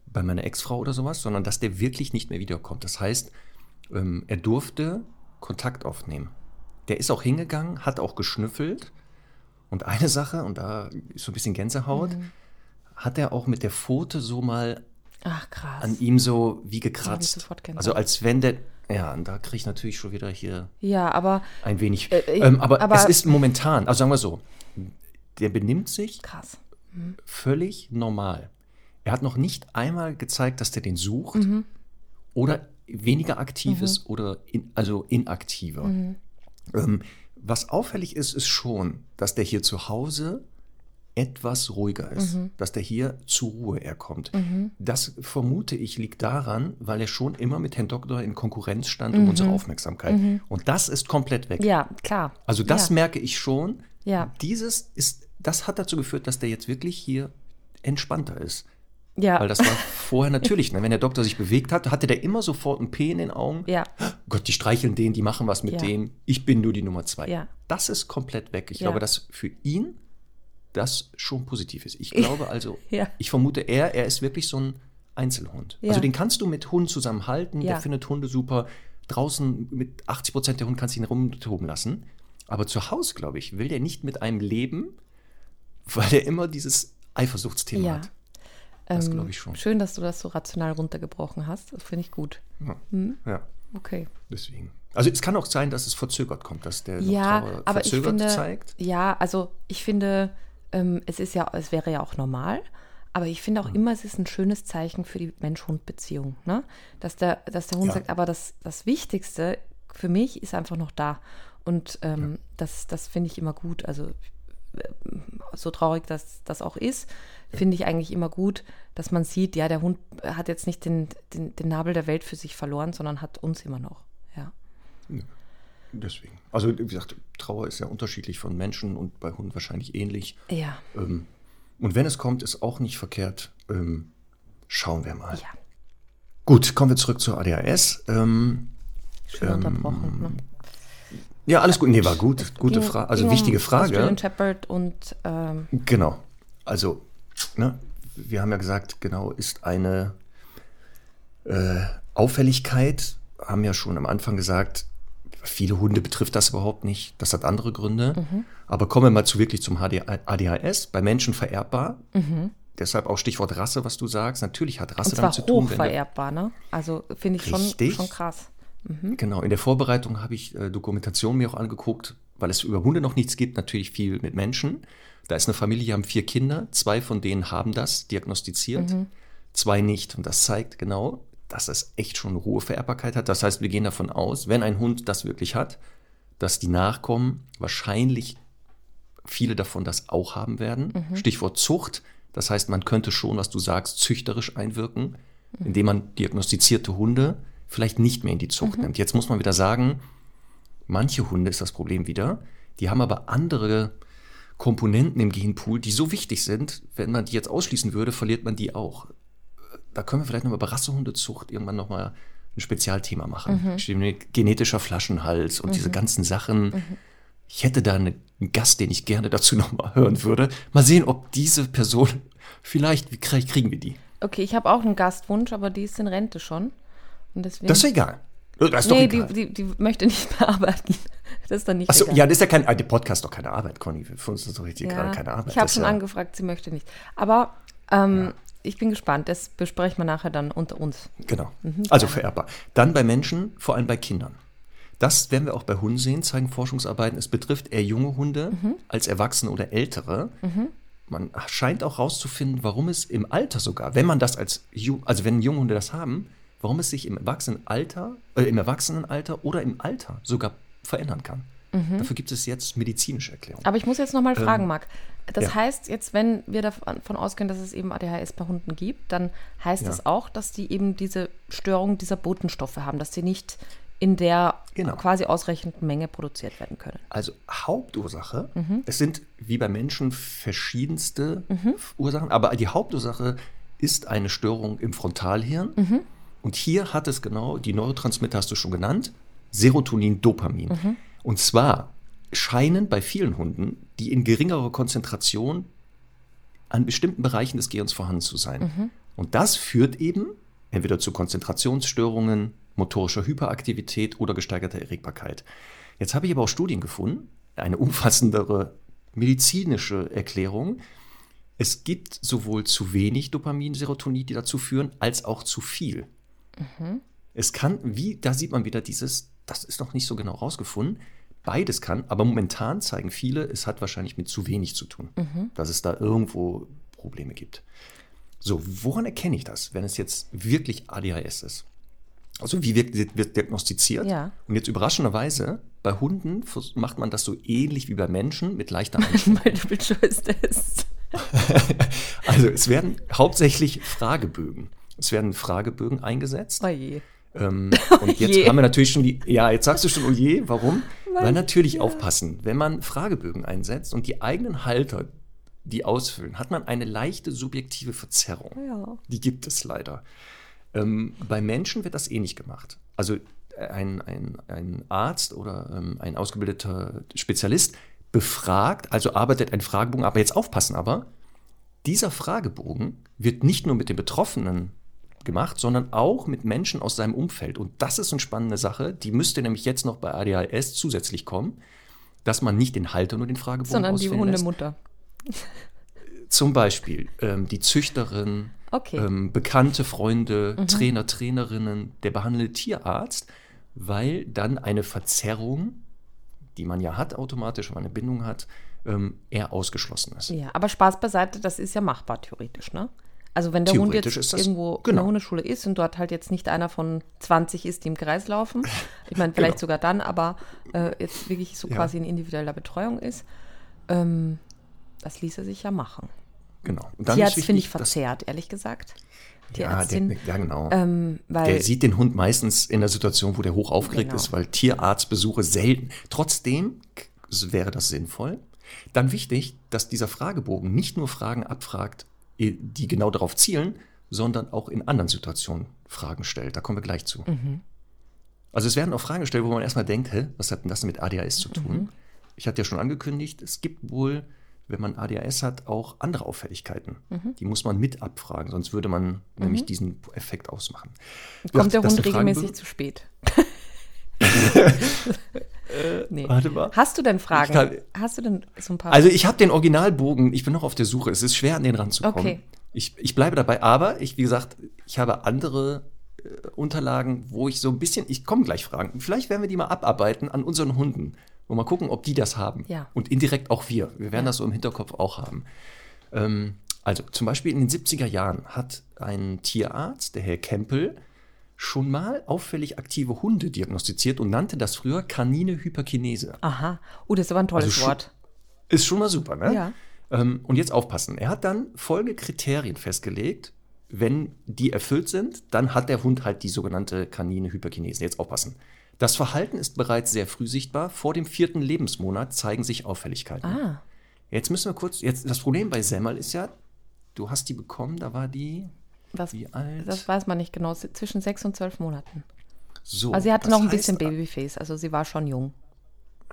bei meiner Ex-Frau oder sowas, sondern dass der wirklich nicht mehr wiederkommt. Das heißt, ähm, er durfte Kontakt aufnehmen. Der ist auch hingegangen, hat auch geschnüffelt. Und eine Sache, und da ist so ein bisschen Gänsehaut, Mhm. hat er auch mit der Pfote so mal Ach, krass. an ihm so wie gekratzt. Also als wenn der, ja, und da kriege ich natürlich schon wieder hier ja, aber ein wenig. Äh, äh, ähm, aber, aber- es ist momentan, also sagen wir so, der benimmt sich krass. völlig normal. Er hat noch nicht einmal gezeigt, dass der den sucht Mhm. oder weniger aktiv ist oder in, also inaktiver. Mhm. Ähm, was auffällig ist, ist schon, dass der hier zu Hause etwas ruhiger ist, Mhm. dass der hier zur Ruhe er kommt. Das vermute ich liegt daran, weil er schon immer mit Herrn Doktor in Konkurrenz stand um unsere Aufmerksamkeit. Und das ist komplett weg. Mhm. Ja, klar. Also das ja. merke ich schon. Ja. Dieses ist, das hat dazu geführt, dass der jetzt wirklich hier entspannter ist. Ja. Weil das war vorher natürlich, ne? wenn der Doktor sich bewegt hat, hatte der immer sofort ein P in den Augen. ja. Gott, die streicheln den, die machen was mit Ja. dem. Ich bin nur die Nummer zwei. Ja. Das ist komplett weg. Ich Ja. glaube, dass für ihn das schon positiv ist. Ich glaube also, Ja. ich vermute, er, er ist wirklich so ein Einzelhund. Ja. Also den kannst du mit Hunden zusammenhalten, Ja. der findet Hunde super. Draußen mit 80 Prozent der Hunde kannst du ihn rumtoben lassen. Aber zu Hause, glaube ich, will der nicht mit einem leben, weil er immer dieses Eifersuchtsthema Ja. hat. Das Ähm, glaube ich schon. Schön, dass du das so rational runtergebrochen hast. Das finde ich gut. Hm? Ja, Okay. deswegen. Also es kann auch sein, dass es verzögert kommt, dass der Ja, verzögert finde, zeigt. ja, also ich finde, ähm, es ist ja, es wäre ja auch normal, aber ich finde auch immer, es ist ein schönes Zeichen für die Mensch-Hund-Beziehung, ne? Dass der, dass der Hund Ja. sagt, aber das, das Wichtigste für mich ist einfach noch da. Und ähm, das, das finde ich immer gut. Also äh, so traurig das, das auch ist, finde ich eigentlich immer gut, dass man sieht, ja, der Hund hat jetzt nicht den, den, den Nabel der Welt für sich verloren, sondern hat uns immer noch. Ja. Deswegen. Also wie gesagt, Trauer ist ja unterschiedlich von Menschen und bei Hunden wahrscheinlich ähnlich. Ja. Ähm, und wenn es kommt, ist auch nicht verkehrt. Ähm, schauen wir mal. Ja. Gut, kommen wir zurück zur ADHS. Ähm, Schön unterbrochen. Ne? ja, alles gut. Nee, war gut. Gute Ging- Frage. Also wichtige Frage. Australian Shepherd und ähm, Genau. Also, ne, wir haben ja gesagt, genau, ist eine äh, Auffälligkeit, haben ja schon am Anfang gesagt, viele Hunde betrifft das überhaupt nicht. Das hat andere Gründe. Mhm. Aber kommen wir mal zu wirklich zum HD ADHS, bei Menschen vererbbar. Deshalb auch Stichwort Rasse, was du sagst. Natürlich hat Rasse Mhm. und zwar damit zu tun. hoch wenn der- vererbbar, ne? Also finde ich schon, Richtig. schon krass. Genau, in der Vorbereitung habe ich äh, Dokumentation mir auch angeguckt, weil es über Hunde noch nichts gibt, natürlich viel mit Menschen. Da ist eine Familie, die haben vier Kinder, zwei von denen haben das diagnostiziert, zwei nicht. Und das zeigt genau, dass es echt schon eine hohe Vererbbarkeit hat. Das heißt, wir gehen davon aus, wenn ein Hund das wirklich hat, dass die Nachkommen wahrscheinlich viele davon das auch haben werden. Stichwort Zucht. Das heißt, man könnte schon, was du sagst, züchterisch einwirken, indem man diagnostizierte Hunde vielleicht nicht mehr in die Zucht nimmt. Jetzt muss man wieder sagen, manche Hunde ist das Problem wieder, die haben aber andere Komponenten im Genpool, die so wichtig sind, wenn man die jetzt ausschließen würde, verliert man die auch. Da können wir vielleicht nochmal bei Rassehundezucht irgendwann nochmal ein Spezialthema machen. Stimmt, Genetischer Flaschenhals und diese ganzen Sachen. Ich hätte da eine, einen Gast, den ich gerne dazu nochmal hören würde. Mal sehen, ob diese Person, vielleicht wie krieg- kriegen wir die. Okay, ich habe auch einen Gastwunsch, aber die ist in Rente schon. Und deswegen. Das ist egal. Das ist nee, die, die, die möchte nicht mehr arbeiten. Das ist dann nicht Achso, ja, das ist ja kein, ah, der Podcast ist doch keine Arbeit, Conny. Für uns ist das doch richtig Ja, gerade keine Arbeit. Ich habe schon ja, angefragt, sie möchte nicht. Aber ähm, ich bin gespannt. Das besprechen wir nachher dann unter uns. Genau. Mhm, also vererbbar. Dann bei Menschen, vor allem bei Kindern. Das werden wir auch bei Hunden sehen, zeigen Forschungsarbeiten. Es betrifft eher junge Hunde Mhm. als Erwachsene oder Ältere. Man scheint auch herauszufinden, warum es im Alter sogar, wenn man das als, also wenn junge Hunde das haben, warum es sich im Erwachsenenalter, äh, im Erwachsenenalter oder im Alter sogar verändern kann. Mhm. Dafür gibt es jetzt medizinische Erklärungen. Aber ich muss jetzt noch mal fragen, Marc. Das Ähm, ja. heißt, jetzt, wenn wir davon ausgehen, dass es eben ADHS bei Hunden gibt, dann heißt Ja. das auch, dass die eben diese Störung dieser Botenstoffe haben, dass sie nicht in der Genau. quasi ausreichenden Menge produziert werden können. Also Hauptursache, Mhm. es sind wie bei Menschen verschiedenste Ursachen, aber die Hauptursache ist eine Störung im Frontalhirn. Mhm. Und hier hat es genau, die Neurotransmitter hast du schon genannt, Serotonin, Dopamin. Und zwar scheinen bei vielen Hunden die in geringerer Konzentration an bestimmten Bereichen des Gehirns vorhanden zu sein. Und das führt eben entweder zu Konzentrationsstörungen, motorischer Hyperaktivität oder gesteigerter Erregbarkeit. Jetzt habe ich aber auch Studien gefunden, eine umfassendere medizinische Erklärung. Es gibt sowohl zu wenig Dopamin, Serotonin, die dazu führen, als auch zu viel. Es kann, wie, da sieht man wieder dieses, das ist noch nicht so genau rausgefunden. Beides kann, aber momentan zeigen viele, es hat wahrscheinlich mit zu wenig zu tun, dass es da irgendwo Probleme gibt. So, woran erkenne ich das, wenn es jetzt wirklich ADHS ist? Also wie wird, wird diagnostiziert? Ja. Und jetzt überraschenderweise, bei Hunden macht man das so ähnlich wie bei Menschen mit leichter Einschränkung. Also es werden hauptsächlich Fragebögen. Es werden Fragebögen eingesetzt. Oh je. Ähm, und jetzt je. haben wir natürlich schon die, ja, jetzt sagst du schon, oh je, warum? Weil Weil- natürlich aufpassen, wenn man Fragebögen einsetzt und die eigenen Halter die ausfüllen, hat man eine leichte subjektive Verzerrung. Ja. Die gibt es leider. Ähm, bei Menschen wird das ähnlich gemacht. Also äh, ein, ein, ein Arzt oder ähm, ein ausgebildeter Spezialist befragt, also arbeitet ein Fragebogen, aber jetzt aufpassen aber, dieser Fragebogen wird nicht nur mit den Betroffenen gemacht, sondern auch mit Menschen aus seinem Umfeld. Und das ist eine spannende Sache, die müsste nämlich jetzt noch bei ADHS zusätzlich kommen, dass man nicht den Halter nur den Fragebogen Sondern die ausfüllen lässt. Hundemutter. Zum Beispiel ähm, die Züchterin, Okay. Mhm. ähm, bekannte Freunde, Trainer, Trainerinnen, der behandelte Tierarzt, weil dann eine Verzerrung, die man ja hat automatisch, wenn man eine Bindung hat, ähm, eher ausgeschlossen ist. Ja, aber Spaß beiseite, das ist ja machbar theoretisch, ne? Also wenn der Hund jetzt irgendwo in genau. der Hundeschule ist und dort halt jetzt nicht einer von 20 ist, die im Kreis laufen, ich meine vielleicht Genau. sogar dann, aber äh, jetzt wirklich so Ja. quasi in individueller Betreuung ist, ähm, das ließe sich ja machen. Genau. Und dann Tierarzt wichtig, finde ich verzerrt, ehrlich gesagt. Ja, Tierärztin. der, ja, genau. ähm, Der sieht den Hund meistens in der Situation, wo der hoch aufgeregt Genau. ist, weil Tierarztbesuche selten. Trotzdem wäre das sinnvoll. Dann wichtig, dass dieser Fragebogen nicht nur Fragen abfragt, die genau darauf zielen, sondern auch in anderen Situationen Fragen stellt. Da kommen wir gleich zu. Mhm. Also es werden auch Fragen gestellt, wo man erstmal denkt, hä, was hat denn das mit ADHS zu tun? Mhm. Ich hatte ja schon angekündigt, es gibt wohl, wenn man ADHS hat, auch andere Auffälligkeiten. Mhm. Die muss man mit abfragen, sonst würde man nämlich diesen Effekt ausmachen. kommt der das Hund regelmäßig zu spät. Nee. Warte mal. Hast du denn Fragen? Kann- Hast du denn so ein paar? Also ich habe den Originalbogen, ich bin noch auf der Suche. Es ist schwer, an den ranzukommen. Okay. Ich, ich bleibe dabei, aber ich, wie gesagt, ich habe andere äh, Unterlagen, wo ich so ein bisschen, ich komme gleich fragen. Vielleicht werden wir die mal abarbeiten an unseren Hunden und mal gucken, ob die das haben. Ja. Und indirekt auch wir. Wir werden das so im Hinterkopf auch haben. Ähm, also zum Beispiel in den 70er Jahren hat ein Tierarzt, der Herr Kempel, schon mal auffällig aktive Hunde diagnostiziert und nannte das früher Kanine Hyperkinese. Aha. Oh, das ist aber ein tolles Also Wort. Ist schon mal super, ne? Ja. Ähm, und jetzt aufpassen. Er hat dann folgende Kriterien festgelegt. Wenn die erfüllt sind, dann hat der Hund halt die sogenannte Kanine Hyperkinese. Jetzt aufpassen. Das Verhalten ist bereits sehr früh sichtbar. Vor dem vierten Lebensmonat zeigen sich Auffälligkeiten. Ah, Jetzt müssen wir kurz, jetzt das Problem bei Semmel ist ja, du hast die bekommen, da war die das, wie alt? das weiß man nicht genau. Zwischen sechs und zwölf Monaten. so. Also sie hatte das noch ein bisschen Babyface, also sie war schon jung.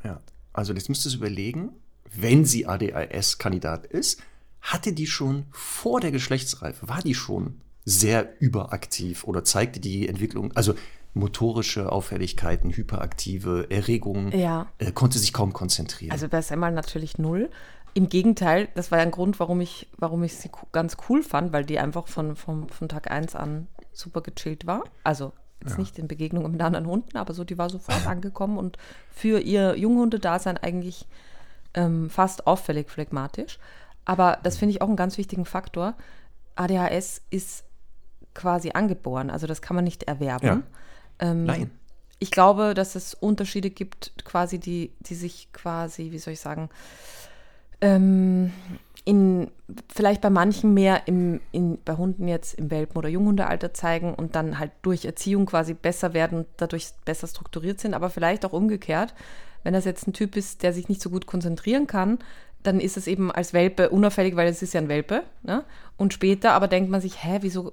Ja, also jetzt müsstest du überlegen, wenn sie ADHS-Kandidat ist, hatte die schon vor der Geschlechtsreife, war die schon sehr überaktiv oder zeigte die Entwicklung, also motorische Auffälligkeiten, hyperaktive Erregungen, Ja. äh, konnte sich kaum konzentrieren. Also bei Semmel natürlich null. Im Gegenteil, das war ja ein Grund, warum ich, warum ich sie ganz cool fand, weil die einfach von, von, von Tag 1 an super gechillt war. Also jetzt nicht in Begegnung mit anderen Hunden, aber so, die war sofort angekommen und für ihr Junghundedasein eigentlich ähm, fast auffällig phlegmatisch. Aber das finde ich auch einen ganz wichtigen Faktor. ADHS ist quasi angeboren, also das kann man nicht erwerben. Ja. Ähm, Nein. Ich glaube, dass es Unterschiede gibt, quasi, die, die sich quasi, wie soll ich sagen, ähm, in, vielleicht bei manchen mehr im, in, bei Hunden jetzt im Welpen- oder Junghundealter zeigen und dann halt durch Erziehung quasi besser werden und dadurch besser strukturiert sind, aber vielleicht auch umgekehrt. Wenn das jetzt ein Typ ist, der sich nicht so gut konzentrieren kann, dann ist es eben als Welpe unauffällig, weil es ist ja ein Welpe. Ne? Und später aber denkt man sich, hä, wieso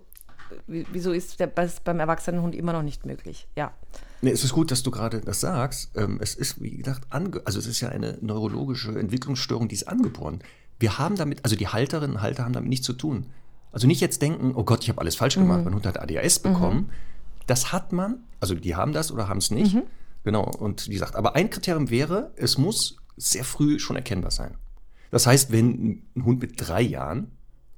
wieso ist der, das beim erwachsenen Hund immer noch nicht möglich? Ja. Nee, es ist gut, dass du gerade das sagst. Ähm, es ist, wie gesagt, also es ist ja eine neurologische Entwicklungsstörung, die ist angeboren. Wir haben damit, also die Halterinnen und Halter haben damit nichts zu tun. Also nicht jetzt denken, oh Gott, ich habe alles falsch gemacht, mhm. mein Hund hat ADHS bekommen. Mhm. Das hat man, also die haben das oder haben es nicht. Mhm. Genau, und wie gesagt, aber ein Kriterium wäre, es muss sehr früh schon erkennbar sein. Das heißt, wenn ein Hund mit drei Jahren,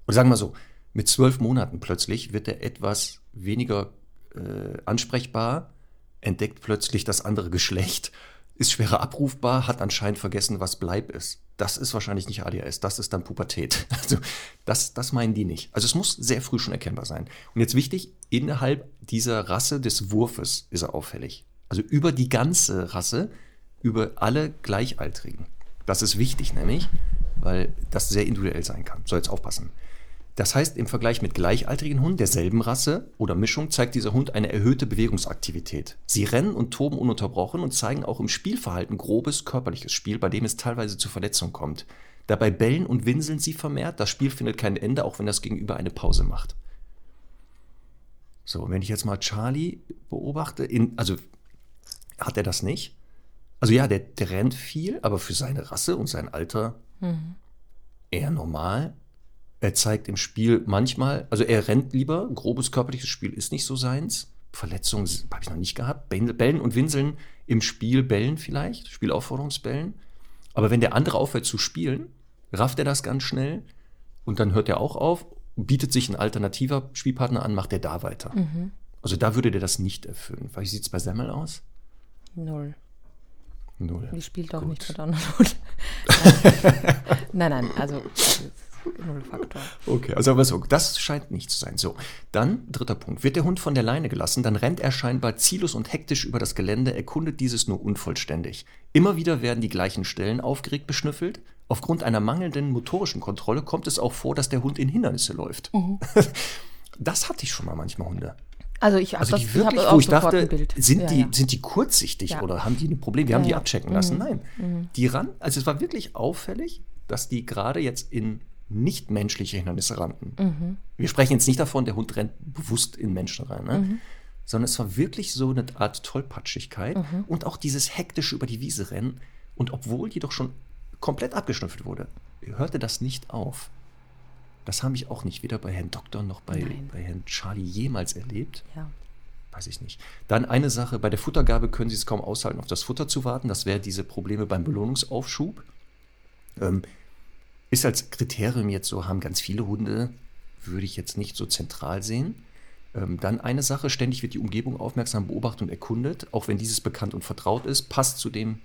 oder sagen wir so, mit zwölf Monaten plötzlich wird er etwas weniger äh, ansprechbar, entdeckt plötzlich das andere Geschlecht, ist schwerer abrufbar, hat anscheinend vergessen, was Bleib ist. Das ist wahrscheinlich nicht ADHS, das ist dann Pubertät. Also das, das meinen die nicht. Also es muss sehr früh schon erkennbar sein. Und jetzt wichtig, innerhalb dieser Rasse des Wurfes ist er auffällig. Also über die ganze Rasse, über alle Gleichaltrigen. Das ist wichtig nämlich, weil das sehr individuell sein kann. So jetzt aufpassen. Das heißt, im Vergleich mit gleichaltrigen Hunden derselben Rasse oder Mischung zeigt dieser Hund eine erhöhte Bewegungsaktivität. Sie rennen und toben ununterbrochen und zeigen auch im Spielverhalten grobes körperliches Spiel, bei dem es teilweise zu Verletzungen kommt. Dabei bellen und winseln sie vermehrt. Das Spiel findet kein Ende, auch wenn das Gegenüber eine Pause macht. So, wenn ich jetzt mal Charlie beobachte, in, also hat er das nicht? Also ja, der, der rennt viel, aber für seine Rasse und sein Alter mhm. eher normal. Er zeigt im Spiel manchmal, also er rennt lieber, grobes körperliches Spiel ist nicht so seins. Verletzungen habe ich noch nicht gehabt. Bellen und Winseln im Spiel bellen vielleicht, Spielaufforderungsbellen. Aber wenn der andere aufhört zu spielen, rafft er das ganz schnell und dann hört er auch auf, bietet sich ein alternativer Spielpartner an, macht er da weiter. Mhm. Also da würde der das nicht erfüllen. Wie sieht es bei Semmel aus? Null. Null. Die spielt auch Gut. nicht mit anderen Nein, nein, also Nullfaktor. Okay, also aber so, das scheint nicht zu sein. So, dann dritter Punkt. Wird der Hund von der Leine gelassen, dann rennt er scheinbar ziellos und hektisch über das Gelände, erkundet dieses nur unvollständig. Immer wieder werden die gleichen Stellen aufgeregt beschnüffelt. Aufgrund einer mangelnden motorischen Kontrolle kommt es auch vor, dass der Hund in Hindernisse läuft. Mhm. Das hatte ich schon mal manchmal Hunde. Also ich habe also die das, wirklich, ich wo ich dachte, sind ja, die ja. sind die kurzsichtig ja. oder haben die ein Problem? Wir haben die abchecken lassen. Mhm. Nein, mhm. die ran. Also es war wirklich auffällig, dass die gerade jetzt in nichtmenschliche Hindernisse rannten. Mhm. Wir sprechen jetzt nicht davon, der Hund rennt bewusst in Menschen rein, ne? Mhm. sondern es war wirklich so eine Art Tollpatschigkeit mhm. und auch dieses hektische über die Wiese rennen. Und obwohl die doch schon komplett abgeschnüffelt wurde, hörte das nicht auf. Das habe ich auch nicht weder bei Herrn Doktor noch bei, bei Herrn Charlie jemals erlebt. Ja. Weiß ich nicht. Dann eine Sache, bei der Futtergabe können Sie es kaum aushalten, auf das Futter zu warten. Das wäre diese Probleme beim Belohnungsaufschub. Ähm, ist als Kriterium jetzt so, haben ganz viele Hunde, würde ich jetzt nicht so zentral sehen. Ähm, dann eine Sache, ständig wird die Umgebung aufmerksam beobachtet und erkundet, auch wenn dieses bekannt und vertraut ist, passt zu dem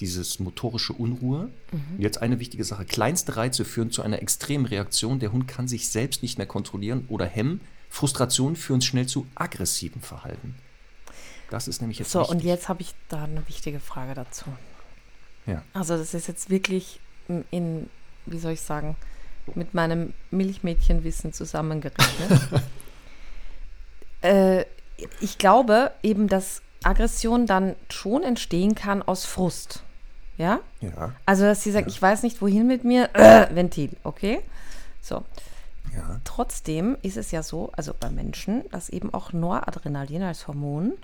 dieses motorische Unruhe. Mhm. Jetzt eine wichtige Sache, kleinste Reize führen zu einer extremen Reaktion. Der Hund kann sich selbst nicht mehr kontrollieren oder hemmen. Frustrationen führen schnell zu aggressivem Verhalten. Das ist nämlich jetzt So, wichtig. und jetzt habe ich da eine wichtige Frage dazu. Ja. Also das ist jetzt wirklich in wie soll ich sagen, mit meinem Milchmädchenwissen zusammengerechnet. äh, ich glaube eben, dass Aggression dann schon entstehen kann aus Frust. Ja? Ja. Also, dass sie sagt, ja. ich weiß nicht, wohin mit mir, äh, Ventil, okay? So. Ja. Trotzdem ist es ja so, also bei Menschen, dass eben auch Noradrenalin als Hormon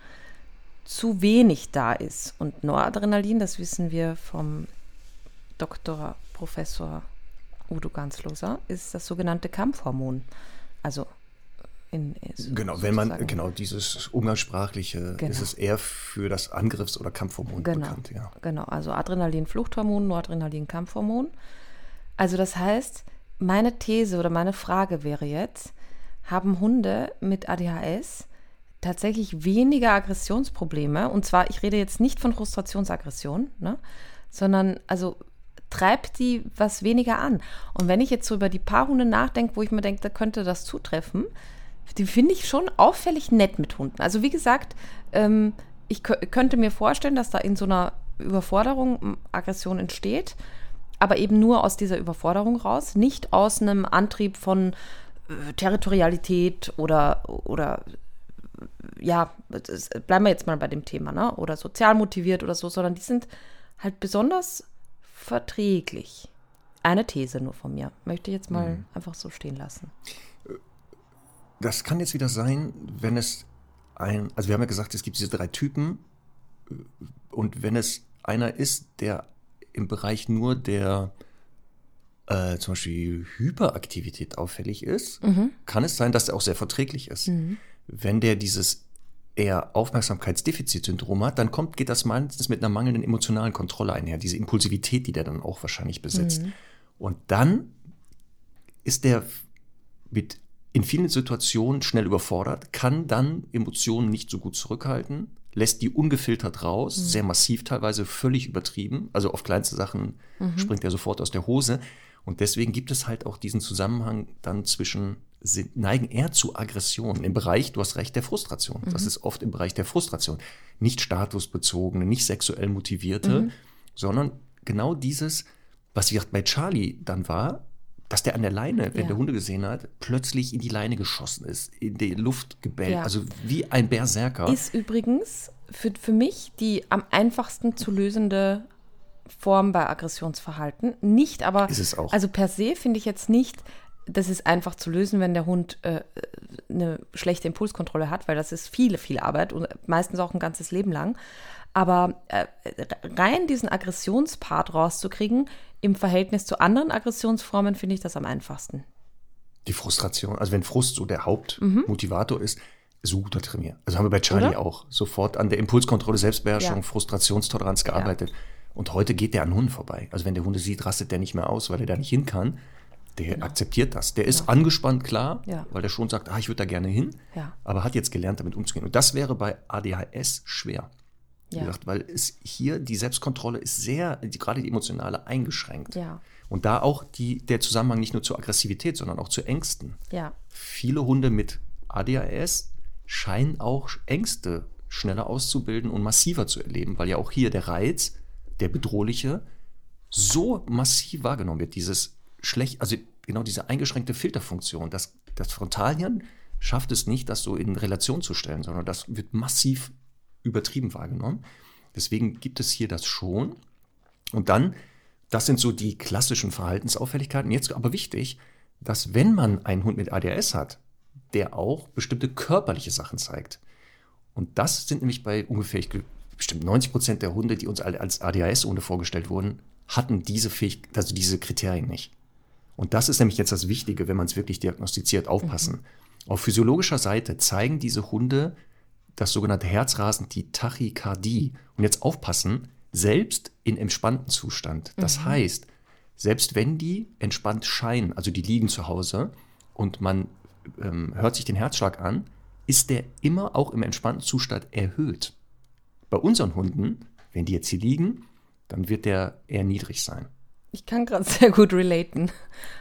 zu wenig da ist. Und Noradrenalin, das wissen wir vom Dr. Professor Udo Ganzloser, ist das sogenannte Kampfhormon. Also in, genau, wenn man genau dieses umgangssprachliche genau. ist es eher für das Angriffs- oder Kampfhormon genau, bekannt, ja. Genau, also Adrenalin Fluchthormon, Noradrenalin Kampfhormon. Also das heißt, meine These oder meine Frage wäre jetzt, haben Hunde mit ADHS tatsächlich weniger Aggressionsprobleme und zwar ich rede jetzt nicht von Frustrationsaggression, ne, sondern also treibt die was weniger an. Und wenn ich jetzt so über die Paarhunde nachdenke, wo ich mir denke, da könnte das zutreffen, die finde ich schon auffällig nett mit Hunden. Also wie gesagt, ähm, ich könnte mir vorstellen, dass da in so einer Überforderung Aggression entsteht, aber eben nur aus dieser Überforderung raus, nicht aus einem Antrieb von äh, Territorialität oder, oder ja, bleiben wir jetzt mal bei dem Thema, ne? oder sozial motiviert oder so, sondern die sind halt besonders verträglich. Eine These nur von mir. Möchte ich jetzt mal mhm. einfach so stehen lassen. das kann jetzt wieder sein, wenn es ein, also wir haben ja gesagt, es gibt diese drei Typen und wenn es einer ist, der im Bereich nur der äh, zum Beispiel Hyperaktivität auffällig ist, mhm. kann es sein, dass er auch sehr verträglich ist. Mhm. Wenn der dieses eher Aufmerksamkeitsdefizitsyndrom hat, dann kommt, geht das meistens mit einer mangelnden emotionalen Kontrolle einher, diese Impulsivität, die der dann auch wahrscheinlich besitzt. Mhm. Und dann ist der mit in vielen Situationen schnell überfordert, kann dann Emotionen nicht so gut zurückhalten, lässt die ungefiltert raus, mhm. sehr massiv teilweise, völlig übertrieben. Also auf kleinste Sachen mhm. springt er sofort aus der Hose. Und deswegen gibt es halt auch diesen Zusammenhang dann zwischen, neigen eher zu Aggressionen im Bereich, du hast recht, der Frustration. Mhm. Das ist oft im Bereich der Frustration. Nicht statusbezogene, nicht sexuell motivierte, mhm. sondern genau dieses, was wie bei Charlie dann war, dass der an der Leine, wenn ja. der Hunde gesehen hat, plötzlich in die Leine geschossen ist, in die Luft gebellt, ja. also wie ein Berserker. Ist übrigens für, für mich die am einfachsten zu lösende Form bei Aggressionsverhalten. Nicht aber, ist es auch. also per se finde ich jetzt nicht, das ist einfach zu lösen, wenn der Hund äh, eine schlechte Impulskontrolle hat, weil das ist viele, viel Arbeit und meistens auch ein ganzes Leben lang. Aber äh, rein diesen Aggressionspart rauszukriegen, im Verhältnis zu anderen Aggressionsformen, finde ich das am einfachsten. Die Frustration, also wenn Frust so der Hauptmotivator mhm. ist, super trainiert. Also haben wir bei Charlie Oder? auch sofort an der Impulskontrolle, Selbstbeherrschung, ja. Frustrationstoleranz gearbeitet. Ja. Und heute geht der an Hunden vorbei. Also wenn der Hunde sieht, rastet der nicht mehr aus, weil er da nicht hin kann. Der genau. akzeptiert das. Der ist ja. angespannt, klar, ja. weil der schon sagt, ah, ich würde da gerne hin, ja. aber hat jetzt gelernt, damit umzugehen. Und das wäre bei ADHS schwer. Gesagt, weil es hier die Selbstkontrolle ist sehr, die, gerade die emotionale, eingeschränkt. Und da auch die, der Zusammenhang nicht nur zur Aggressivität, sondern auch zu Ängsten. Viele Hunde mit ADHS scheinen auch Ängste schneller auszubilden und massiver zu erleben, weil ja auch hier der Reiz, der bedrohliche, so massiv wahrgenommen wird. Dieses schlecht, also genau diese eingeschränkte Filterfunktion. Das, das Frontalhirn schafft es nicht, das so in Relation zu stellen, sondern das wird massiv übertrieben wahrgenommen. Deswegen gibt es hier das schon. Und dann, das sind so die klassischen Verhaltensauffälligkeiten. Jetzt aber wichtig, dass wenn man einen Hund mit ADHS hat, der auch bestimmte körperliche Sachen zeigt. Und das sind nämlich bei ungefähr, bestimmt 90 Prozent der Hunde, die uns als ADHS-Hunde vorgestellt wurden, hatten diese Fähigkeit, also diese Kriterien nicht. Und das ist nämlich jetzt das Wichtige, wenn man es wirklich diagnostiziert, aufpassen. Mhm. Auf physiologischer Seite zeigen diese Hunde das sogenannte Herzrasen, die Tachykardie. Und jetzt aufpassen, selbst in entspannten Zustand. Das mhm. heißt, selbst wenn die entspannt scheinen, also die liegen zu Hause und man ähm, hört sich den Herzschlag an, ist der immer auch im entspannten Zustand erhöht. Bei unseren Hunden, wenn die jetzt hier liegen, dann wird der eher niedrig sein. Ich kann gerade sehr gut relaten.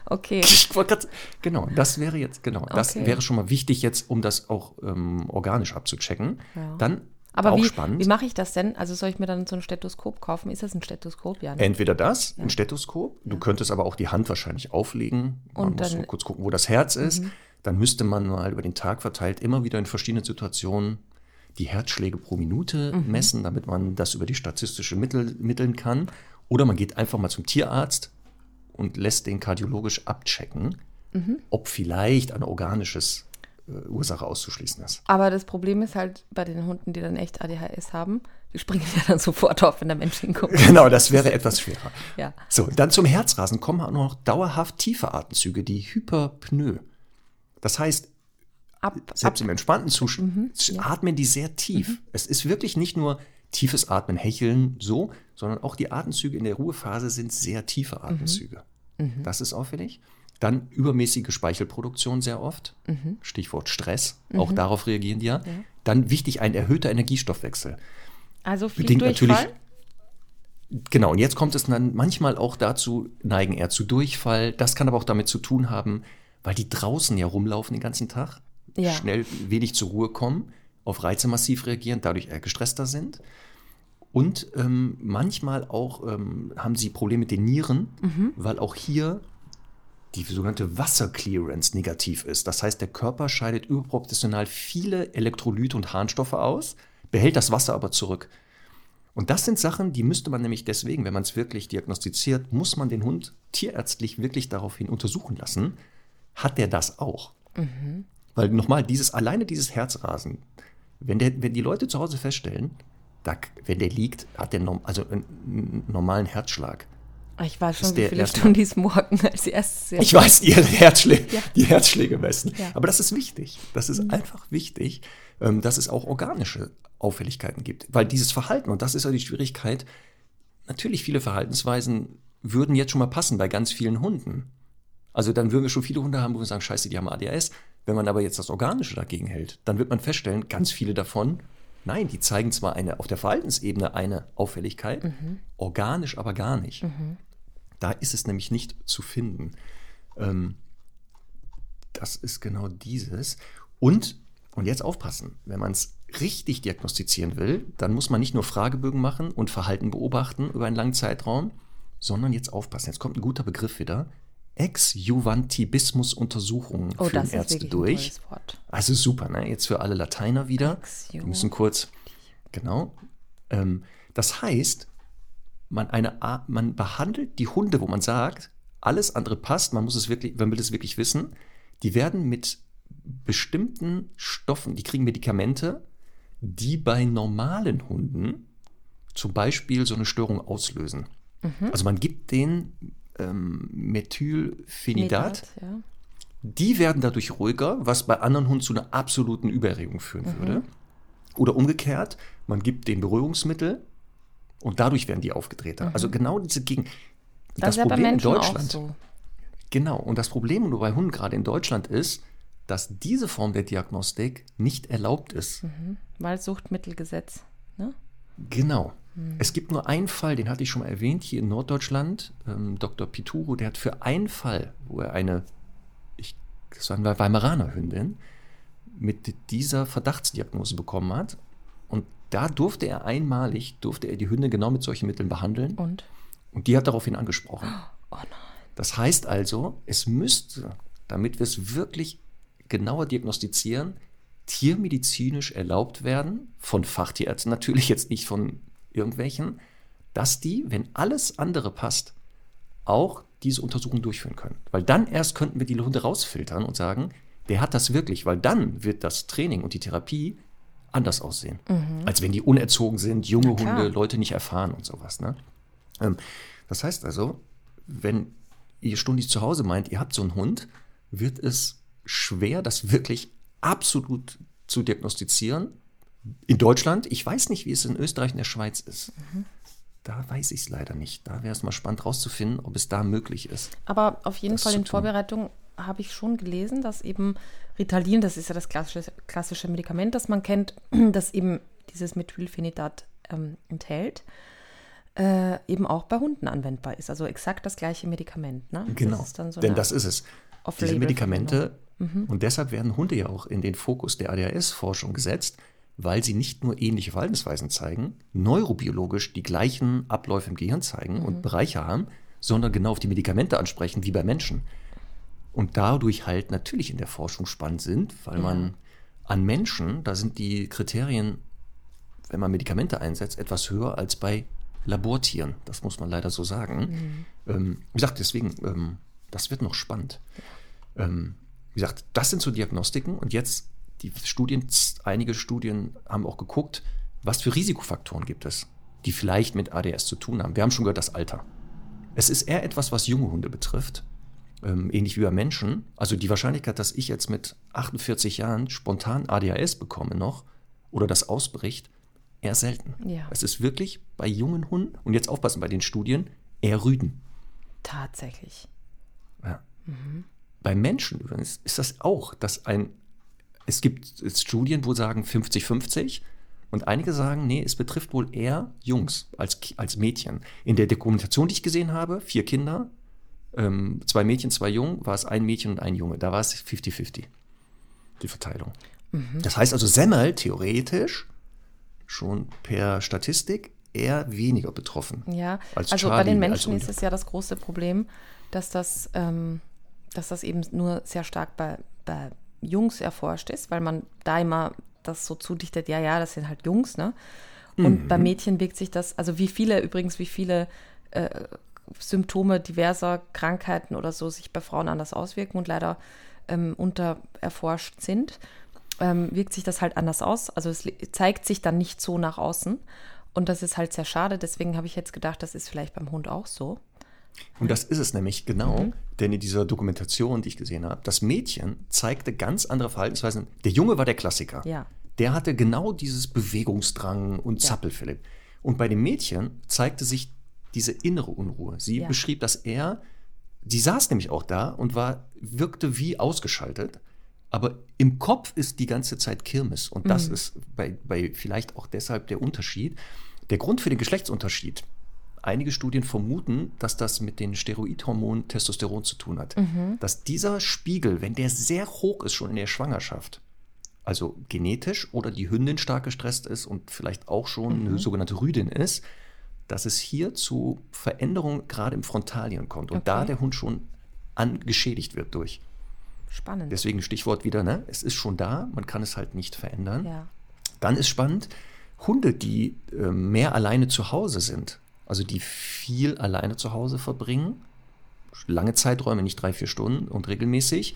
Okay. Grad, genau, das wäre jetzt, genau, das okay. wäre schon mal wichtig jetzt, um das auch ähm, organisch abzuchecken. Ja. Dann aber auch wie, spannend. wie mache ich das denn? Also soll ich mir dann so ein Stethoskop kaufen? Ist das ein Stethoskop? Ja. Ne? Entweder das, ja. ein Stethoskop. Du ja. könntest aber auch die Hand wahrscheinlich auflegen. Man Und muss dann, kurz gucken, wo das Herz ist. Mhm. Dann müsste man mal über den Tag verteilt immer wieder in verschiedenen Situationen die Herzschläge pro Minute mhm. messen, damit man das über die statistische Mittel mitteln kann. Oder man geht einfach mal zum Tierarzt und lässt den kardiologisch abchecken, mhm. ob vielleicht ein organisches äh, Ursache auszuschließen ist. Aber das Problem ist halt bei den Hunden, die dann echt ADHS haben, die springen ja dann sofort auf, wenn der Mensch hinkommt. Genau, das wäre etwas schwerer. ja. So, dann zum Herzrasen kommen auch noch dauerhaft tiefe Atemzüge, die Hyperpnoe. Das heißt, ab, selbst ab, im entspannten Zustand mhm, ja. atmen die sehr tief. Mhm. Es ist wirklich nicht nur tiefes Atmen, Hecheln so, sondern auch die Atemzüge in der Ruhephase sind sehr tiefe mhm. Atemzüge. Mhm. Das ist auffällig. Dann übermäßige Speichelproduktion sehr oft. Mhm. Stichwort Stress. Auch mhm. darauf reagieren die ja. ja. Dann wichtig ein erhöhter Energiestoffwechsel. Also viel Bedingt Durchfall? natürlich. Genau, und jetzt kommt es dann manchmal auch dazu, neigen eher zu Durchfall. Das kann aber auch damit zu tun haben, weil die draußen ja rumlaufen den ganzen Tag, ja. schnell wenig zur Ruhe kommen, auf Reize massiv reagieren, dadurch eher gestresster sind. Und ähm, manchmal auch ähm, haben sie Probleme mit den Nieren, mhm. weil auch hier die sogenannte Wasserclearance negativ ist. Das heißt, der Körper scheidet überproportional viele Elektrolyte und Harnstoffe aus, behält das Wasser aber zurück. Und das sind Sachen, die müsste man nämlich deswegen, wenn man es wirklich diagnostiziert, muss man den Hund tierärztlich wirklich daraufhin untersuchen lassen. Hat der das auch? Mhm. Weil nochmal, dieses, alleine dieses Herzrasen, wenn, der, wenn die Leute zu Hause feststellen, da, wenn der liegt, hat der norm, also einen normalen Herzschlag. Ich weiß schon, wie viele Stunden dies morgen als erstes. Ich weiß, die Herzschläge, Ja. die Herzschläge messen. Ja. Aber das ist wichtig. Das ist einfach wichtig, ähm, dass es auch organische Auffälligkeiten gibt. Weil dieses Verhalten, und das ist ja die Schwierigkeit, natürlich viele Verhaltensweisen würden jetzt schon mal passen bei ganz vielen Hunden. Also dann würden wir schon viele Hunde haben, wo wir sagen, scheiße, die haben ADHS. Wenn man aber jetzt das Organische dagegen hält, dann wird man feststellen, ganz viele davon, nein, die zeigen zwar eine auf der Verhaltensebene eine Auffälligkeit, organisch aber gar nicht. Da ist es nämlich nicht zu finden. Ähm, das ist genau dieses. Und, und jetzt aufpassen, wenn man es richtig diagnostizieren will, dann muss man nicht nur Fragebögen machen und Verhalten beobachten über einen langen Zeitraum, sondern jetzt aufpassen. Jetzt kommt ein guter Begriff wieder. Ex-Juvantibismus-Untersuchungen Oh, führen Ärzte durch. Also super, ne? Jetzt für alle Lateiner wieder. Wir müssen kurz, genau. Ähm, das heißt, man, eine, A- man behandelt die Hunde, wo man sagt, alles andere passt, man muss es wirklich, man will es wirklich wissen, die werden mit bestimmten Stoffen, die kriegen Medikamente, die bei normalen Hunden zum Beispiel so eine Störung auslösen. Also man gibt denen ähm, Methylphenidat, Ja. die werden dadurch ruhiger, was bei anderen Hunden zu einer absoluten Übererregung führen Mhm. würde. Oder umgekehrt, man gibt den Beruhigungsmittel und dadurch werden die aufgedrehter. Also genau diese Gegen. Mhm. Das, ist ja bei Menschen auch so. Genau. Und das Problem nur bei Hunden gerade in Deutschland ist, dass diese Form der Diagnostik nicht erlaubt ist. Weil Suchtmittelgesetz. Ne? Genau. Es gibt nur einen Fall, den hatte ich schon mal erwähnt, hier in Norddeutschland. Ähm, Dr. Pituro, der hat für einen Fall, wo er eine, ich, das war eine Weimaraner Hündin, mit dieser Verdachtsdiagnose bekommen hat. Und da durfte er einmalig, durfte er die Hündin genau mit solchen Mitteln behandeln. Und? Und die hat daraufhin angesprochen. Oh nein. Das heißt also, es müsste, damit wir es wirklich genauer diagnostizieren, tiermedizinisch erlaubt werden, von Fachtierärzten natürlich jetzt nicht von irgendwelchen, dass die, wenn alles andere passt, auch diese Untersuchung durchführen können. Weil dann erst könnten wir die Hunde rausfiltern und sagen, der hat das wirklich, weil dann wird das Training und die Therapie anders aussehen. Als wenn die unerzogen sind, junge. Hunde, Leute nicht erfahren und sowas. Ne? Ähm, das heißt also, wenn ihr ständig zu Hause meint, ihr habt so einen Hund, wird es schwer, das wirklich absolut zu diagnostizieren. In Deutschland, ich weiß nicht, wie es in Österreich und der Schweiz ist. Da weiß ich es leider nicht. Da wäre es mal spannend rauszufinden, ob es da möglich ist. Aber auf jeden Fall in tun. Vorbereitung habe ich schon gelesen, dass eben Ritalin, das ist ja das klassische, klassische Medikament, das man kennt, das eben dieses Methylphenidat ähm, enthält, äh, eben auch bei Hunden anwendbar ist. Also exakt das gleiche Medikament. Ne? Genau, Das so denn das ist es. Diese Off-Label-Verwendung. Medikamente, und deshalb werden Hunde ja auch in den Fokus der ADHS-Forschung gesetzt, weil sie nicht nur ähnliche Verhaltensweisen zeigen, neurobiologisch die gleichen Abläufe im Gehirn zeigen und Bereiche haben, sondern genau auf die Medikamente ansprechen, wie bei Menschen. Und dadurch halt natürlich in der Forschung spannend sind, weil man an Menschen, da sind die Kriterien, wenn man Medikamente einsetzt, etwas höher als bei Labortieren. Das muss man leider so sagen. Ähm, wie gesagt, deswegen, ähm, das wird noch spannend. Ähm, wie gesagt, das sind so Diagnostiken und jetzt die Studien, einige Studien haben auch geguckt, was für Risikofaktoren gibt es, die vielleicht mit ADS zu tun haben. Wir haben schon gehört, das Alter. Es ist eher etwas, was junge Hunde betrifft, ähm, ähnlich wie bei Menschen. Also die Wahrscheinlichkeit, dass ich jetzt mit 48 Jahren spontan ADHS bekomme noch oder das ausbricht, eher selten. Ja. Es ist wirklich bei jungen Hunden, und jetzt aufpassen bei den Studien, eher Rüden. Tatsächlich. Ja. Bei Menschen übrigens ist das auch, dass ein, es gibt Studien, wo sagen 50-50 und einige sagen, nee, es betrifft wohl eher Jungs als, als Mädchen. In der Dokumentation, die ich gesehen habe, vier Kinder, ähm, zwei Mädchen, zwei Jungen, war es ein Mädchen und ein Junge. Da war es 50-50, die Verteilung. Das heißt also, Semmel theoretisch schon per Statistik eher weniger betroffen. Ja, Als also bei Charlie, den als Menschen ist es ja das große Problem, dass das, ähm, dass das eben nur sehr stark bei, bei Jungs erforscht ist, weil man da immer das so zudichtet, ja, ja, das sind halt Jungs, ne? Und Mhm. bei Mädchen wirkt sich das, also wie viele, übrigens, wie viele äh, Symptome diverser Krankheiten oder so sich bei Frauen anders auswirken und leider ähm, untererforscht sind, ähm, wirkt sich das halt anders aus. Also es zeigt sich dann nicht so nach außen. Und das ist halt sehr schade. Deswegen habe ich jetzt gedacht, das ist vielleicht beim Hund auch so. Und das ist es nämlich genau, mhm. denn in dieser Dokumentation, die ich gesehen habe, das Mädchen zeigte ganz andere Verhaltensweisen. Der Junge war der Klassiker. Ja. Der hatte genau dieses Bewegungsdrang und ja. Zappelphilipp. Und bei dem Mädchen zeigte sich diese innere Unruhe. Sie ja. beschrieb, dass er, die saß nämlich auch da und war, wirkte wie ausgeschaltet. Aber im Kopf ist die ganze Zeit Kirmes. Und das mhm. ist bei, bei vielleicht auch deshalb der Unterschied. Der Grund für den Geschlechtsunterschied. Einige Studien vermuten, dass das mit den Steroidhormonen Testosteron zu tun hat. Mhm. Dass dieser Spiegel, wenn der sehr hoch ist, schon in der Schwangerschaft, also genetisch oder die Hündin stark gestresst ist und vielleicht auch schon mhm. eine sogenannte Rüdin ist, dass es hier zu Veränderungen gerade im Frontalien kommt und okay. da der Hund schon angeschädigt wird durch. Spannend. Deswegen Stichwort wieder, ne? Es ist schon da, man kann es halt nicht verändern. Ja. Dann ist spannend, Hunde, die äh, mehr alleine zu Hause sind, also die viel alleine zu Hause verbringen, lange Zeiträume, nicht drei, vier Stunden und regelmäßig,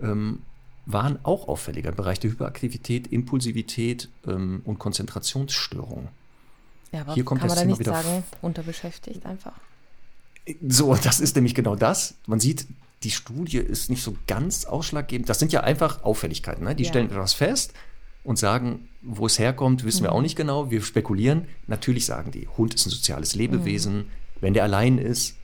ähm, waren auch auffälliger im Bereich der Hyperaktivität, Impulsivität ähm, und Konzentrationsstörungen. Ja, aber Hier kommt kann man da nicht sagen, unterbeschäftigt einfach? So, das ist nämlich genau das. Man sieht, die Studie ist nicht so ganz ausschlaggebend. Das sind ja einfach Auffälligkeiten. Ne? Die ja. stellen etwas fest und sagen, wo es herkommt, wissen mhm. wir auch nicht genau. Wir spekulieren. Natürlich sagen die, Hund ist ein soziales Lebewesen. Mhm. Wenn der allein ist,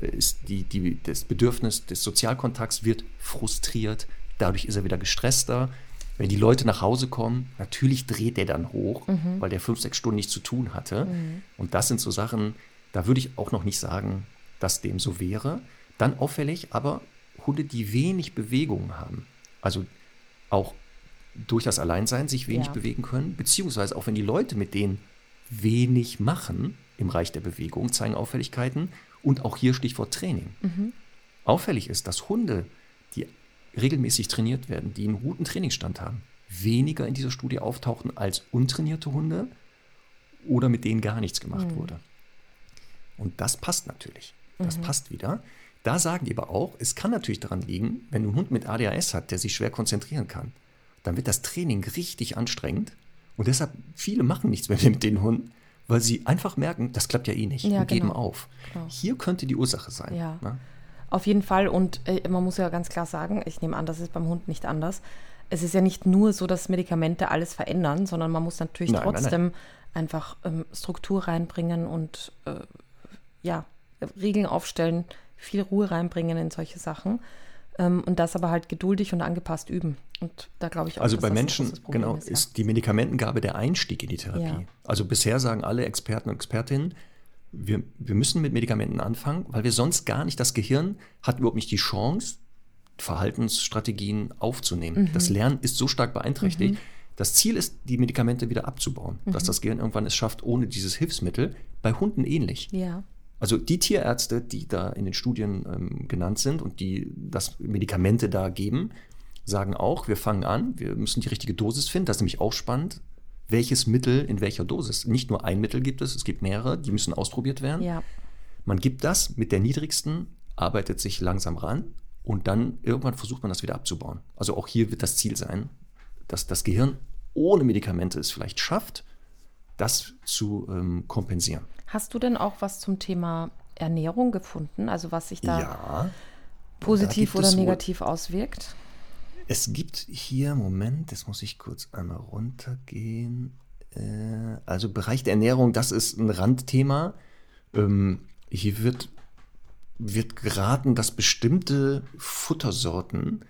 äh, ist die, die, das Bedürfnis des Sozialkontakts wird frustriert. Dadurch ist er wieder gestresster. Wenn die Leute nach Hause kommen, natürlich dreht der dann hoch, mhm. weil der fünf, sechs Stunden nichts zu tun hatte. Mhm. Und das sind so Sachen, da würde ich auch noch nicht sagen, dass dem so wäre. Dann auffällig, aber Hunde, die wenig Bewegung haben, also auch durch das Alleinsein sich wenig ja. bewegen können, beziehungsweise auch wenn die Leute mit denen wenig machen im Reich der Bewegung, zeigen Auffälligkeiten. Und auch hier Stichwort Training. Mhm. Auffällig ist, dass Hunde, die regelmäßig trainiert werden, die einen guten Trainingsstand haben, weniger in dieser Studie auftauchen als untrainierte Hunde oder mit denen gar nichts gemacht mhm. wurde. Und das passt natürlich. Das mhm. passt wieder. Da sagen die aber auch, es kann natürlich daran liegen, wenn du einen Hund mit ADHS hat, der sich schwer konzentrieren kann, dann wird das Training richtig anstrengend. Und deshalb, viele machen nichts mehr mit den Hunden, weil sie einfach merken, das klappt ja eh nicht ja, und genau. geben auf. Genau. Hier könnte die Ursache sein. Ja. Ne? Auf jeden Fall. Und äh, man muss ja ganz klar sagen, ich nehme an, das ist beim Hund nicht anders. Es ist ja nicht nur so, dass Medikamente alles verändern, sondern man muss natürlich nein, trotzdem nein, nein. einfach ähm, Struktur reinbringen und äh, ja, Regeln aufstellen, viel Ruhe reinbringen in solche Sachen. Ähm, und das aber halt geduldig und angepasst üben. Und da glaube ich auch, Also bei Menschen, genau, ist, ja. ist, die Medikamentengabe der Einstieg in die Therapie. Ja. Also bisher sagen alle Experten und Expertinnen, wir, wir müssen mit Medikamenten anfangen, weil wir sonst gar nicht, das Gehirn hat überhaupt nicht die Chance, Verhaltensstrategien aufzunehmen. Mhm. Das Lernen ist so stark beeinträchtigt. Mhm. Das Ziel ist, die Medikamente wieder abzubauen, mhm. dass das Gehirn irgendwann es schafft, ohne dieses Hilfsmittel. Bei Hunden ähnlich. Ja. Also die Tierärzte, die da in den Studien ähm, genannt sind und die das Medikamente da geben, sagen auch, wir fangen an, wir müssen die richtige Dosis finden. Das ist nämlich auch spannend. Welches Mittel in welcher Dosis? Nicht nur ein Mittel gibt es, es gibt mehrere, die müssen ausprobiert werden. Ja. Man gibt das mit der niedrigsten, arbeitet sich langsam ran und dann irgendwann versucht man das wieder abzubauen. Also auch hier wird das Ziel sein, dass das Gehirn ohne Medikamente es vielleicht schafft, das zu ähm, kompensieren. Hast du denn auch was zum Thema Ernährung gefunden? Also was sich da ja, positiv da oder negativ auswirkt? Es gibt hier, Moment, das muss ich kurz einmal runtergehen. Äh, also Bereich der Ernährung, das ist ein Randthema. Ähm, hier wird, wird geraten, dass bestimmte Futtersorten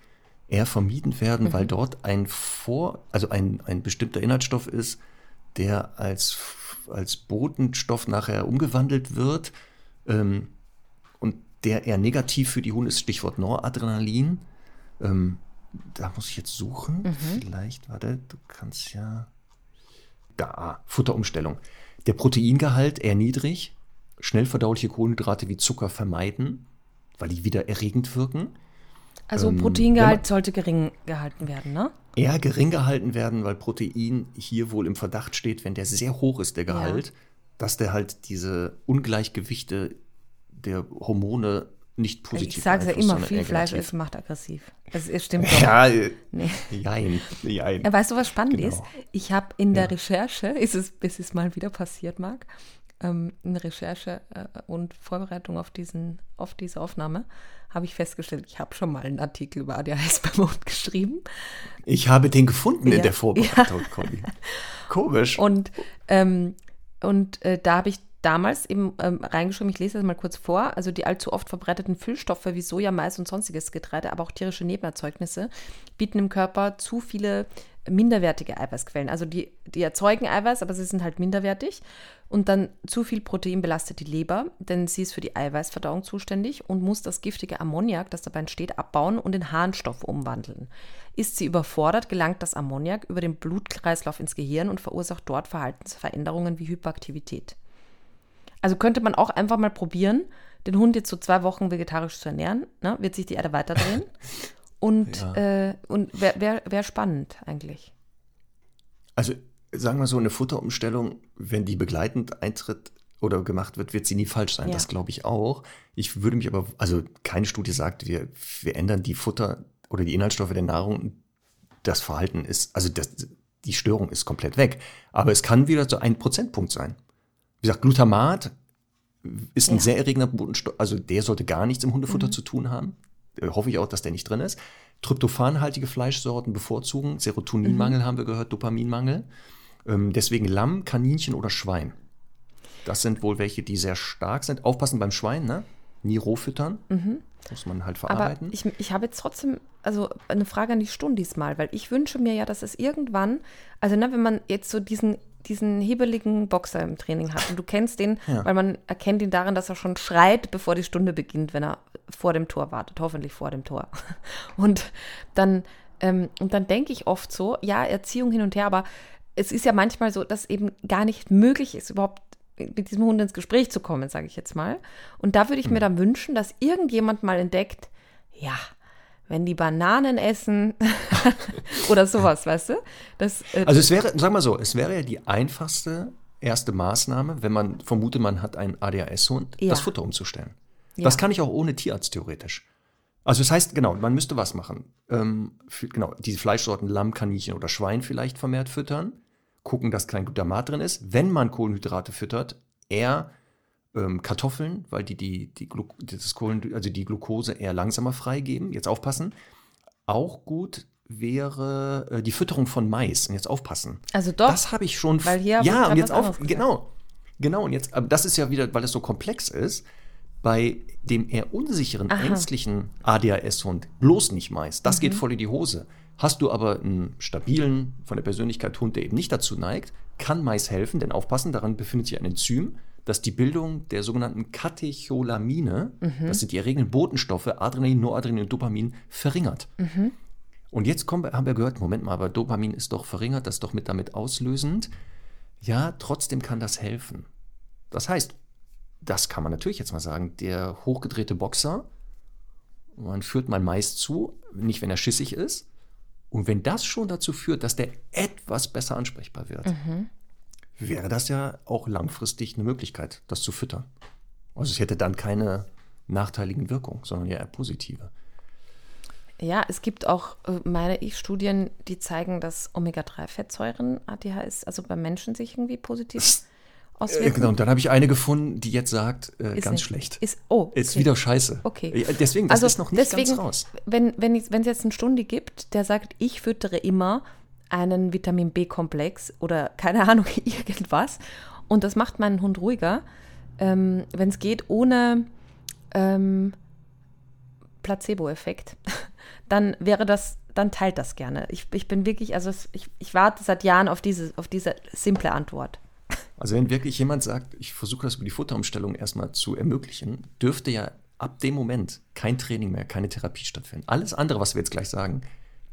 eher vermieden werden, mhm. weil dort ein Vor, also ein, ein bestimmter Inhaltsstoff ist, der als als Botenstoff nachher umgewandelt wird ähm, und der eher negativ für die Hunde ist, Stichwort Noradrenalin. Ähm, da muss ich jetzt suchen. Mhm. Vielleicht, warte, du kannst ja. Da, Futterumstellung. Der Proteingehalt eher niedrig, schnell verdauliche Kohlenhydrate wie Zucker vermeiden, weil die wieder erregend wirken. Also ähm, Proteingehalt man, sollte gering gehalten werden, ne? Eher gering gehalten werden, weil Protein hier wohl im Verdacht steht, wenn der sehr hoch ist, der Gehalt, ja. dass der halt diese Ungleichgewichte der Hormone nicht positiv Ich sage ja immer, viel Fleisch essen macht aggressiv. Das ist, stimmt doch. Ja, Nee. jein, jein. Weißt du, was spannend Genau. ist? Ich habe in der Ja. Recherche, ist es, bis es mal wieder passiert mag, ähm, in Recherche äh, und Vorbereitung auf, diesen, auf diese Aufnahme, habe ich festgestellt, ich habe schon mal einen Artikel über ADHS beim Hund geschrieben. Ich habe den gefunden Ja, in der Vorbereitung, Conny. Komisch. Und, ähm, und äh, da habe ich damals eben ähm, reingeschrieben, ich lese das mal kurz vor, also die allzu oft verbreiteten Füllstoffe wie Soja, Mais und sonstiges Getreide, aber auch tierische Nebenerzeugnisse bieten im Körper zu viele minderwertige Eiweißquellen. Also die, die erzeugen Eiweiß, aber sie sind halt minderwertig. Und dann zu viel Protein belastet die Leber, denn sie ist für die Eiweißverdauung zuständig und muss das giftige Ammoniak, das dabei entsteht, abbauen und in Harnstoff umwandeln. Ist sie überfordert, gelangt das Ammoniak über den Blutkreislauf ins Gehirn und verursacht dort Verhaltensveränderungen wie Hyperaktivität. Also könnte man auch einfach mal probieren, den Hund jetzt so zwei Wochen vegetarisch zu ernähren, ne? wird sich die Erde weiterdrehen. Und, Ja. äh, und wäre wär, wär spannend eigentlich. Also sagen wir so, eine Futterumstellung, wenn die begleitend eintritt oder gemacht wird, wird sie nie falsch sein. Ja. Das glaube ich auch. Ich würde mich aber, also keine Studie sagt, wir, wir ändern die Futter oder die Inhaltsstoffe der Nahrung. Das Verhalten ist, also das, die Störung ist komplett weg. Aber es kann wieder so ein Prozentpunkt sein. Wie gesagt, Glutamat ist ein Ja. sehr erregender Botenstoff, also der sollte gar nichts im Hundefutter zu tun haben. Äh, Hoffe ich auch, dass der nicht drin ist. Tryptophanhaltige Fleischsorten bevorzugen. Serotoninmangel haben wir gehört, Dopaminmangel. Ähm, deswegen Lamm, Kaninchen oder Schwein. Das sind wohl welche, die sehr stark sind. Aufpassen beim Schwein, ne? Nie roh füttern. Muss man halt Aber verarbeiten. ich, ich habe jetzt trotzdem also eine Frage an die Stunde diesmal, weil ich wünsche mir ja, dass es irgendwann, also ne, wenn man jetzt so diesen, diesen hebeligen Boxer im Training hat und du kennst den, Ja. weil man erkennt ihn daran, dass er schon schreit, bevor die Stunde beginnt, wenn er vor dem Tor wartet, hoffentlich vor dem Tor. Und dann, ähm, und dann denke ich oft so, ja, Erziehung hin und her, aber es ist ja manchmal so, dass eben gar nicht möglich ist, überhaupt mit diesem Hund ins Gespräch zu kommen, sage ich jetzt mal. Und da würde ich mir dann wünschen, dass irgendjemand mal entdeckt, ja, wenn die Bananen essen oder sowas, weißt du? Das, äh, Also es wäre, sag mal so, es wäre ja die einfachste erste Maßnahme, wenn man vermutet, man hat einen ADHS-Hund, Ja. das Futter umzustellen. Ja. Das kann ich auch ohne Tierarzt theoretisch. Also das heißt, genau, man müsste was machen. Ähm, für, genau, diese Fleischsorten Lamm, Kaninchen oder Schwein vielleicht vermehrt füttern. Gucken, dass kein Glutamat drin ist. Wenn man Kohlenhydrate füttert, eher ähm, Kartoffeln, weil die, die, die, Glu das Kohlen, also die Glucose eher langsamer freigeben. Jetzt aufpassen. Auch gut wäre äh, die Fütterung von Mais. Und jetzt aufpassen. also doch, Das habe ich schon. Weil hier ja, und jetzt auf. Genau. Genau. Und jetzt, aber das ist ja wieder, weil es so komplex ist, bei dem eher unsicheren, Aha. ängstlichen ADHS-Hund bloß nicht Mais. Das Mhm. geht voll in die Hose. Hast du aber einen stabilen, von der Persönlichkeit Hund, der eben nicht dazu neigt, kann Mais helfen, denn aufpassen, daran befindet sich ein Enzym, das die Bildung der sogenannten Katecholamine, Mhm. das sind die erregenden Botenstoffe, Adrenalin, Noradrenalin und Dopamin, verringert. Mhm. Und jetzt kommen, haben wir gehört, Moment mal, aber Dopamin ist doch verringert, das ist doch mit damit auslösend. Ja, trotzdem kann das helfen. Das heißt, das kann man natürlich jetzt mal sagen, der hochgedrehte Boxer, man führt mal Mais zu, nicht wenn er schissig ist. Und wenn das schon dazu führt, dass der etwas besser ansprechbar wird, wäre das ja auch langfristig eine Möglichkeit, das zu füttern. Also es hätte dann keine nachteiligen Wirkungen, sondern eher positive. Ja, es gibt auch, äh, meine ich, Studien, die zeigen, dass Omega-3-Fettsäuren ADHS, also beim Menschen sich irgendwie positiv Auswirken. genau, und dann habe ich eine gefunden, die jetzt sagt, äh, Ist ganz nicht- schlecht. Ist, oh, Ist okay. wieder scheiße. Okay. Deswegen, das ist noch nicht deswegen, ganz raus. Wenn, wenn es jetzt eine Stunde gibt, der sagt, ich füttere immer einen Vitamin B-Komplex oder keine Ahnung, irgendwas. Und das macht meinen Hund ruhiger, ähm, wenn es geht, ohne ähm, Placebo-Effekt, dann wäre das, dann teilt das gerne. Ich, ich bin wirklich, also ich, ich warte seit Jahren auf diese, auf diese simple Antwort. Also wenn wirklich jemand sagt, ich versuche das über die Futterumstellung erstmal zu ermöglichen, dürfte ja ab dem Moment kein Training mehr, keine Therapie stattfinden. Alles andere, was wir jetzt gleich sagen,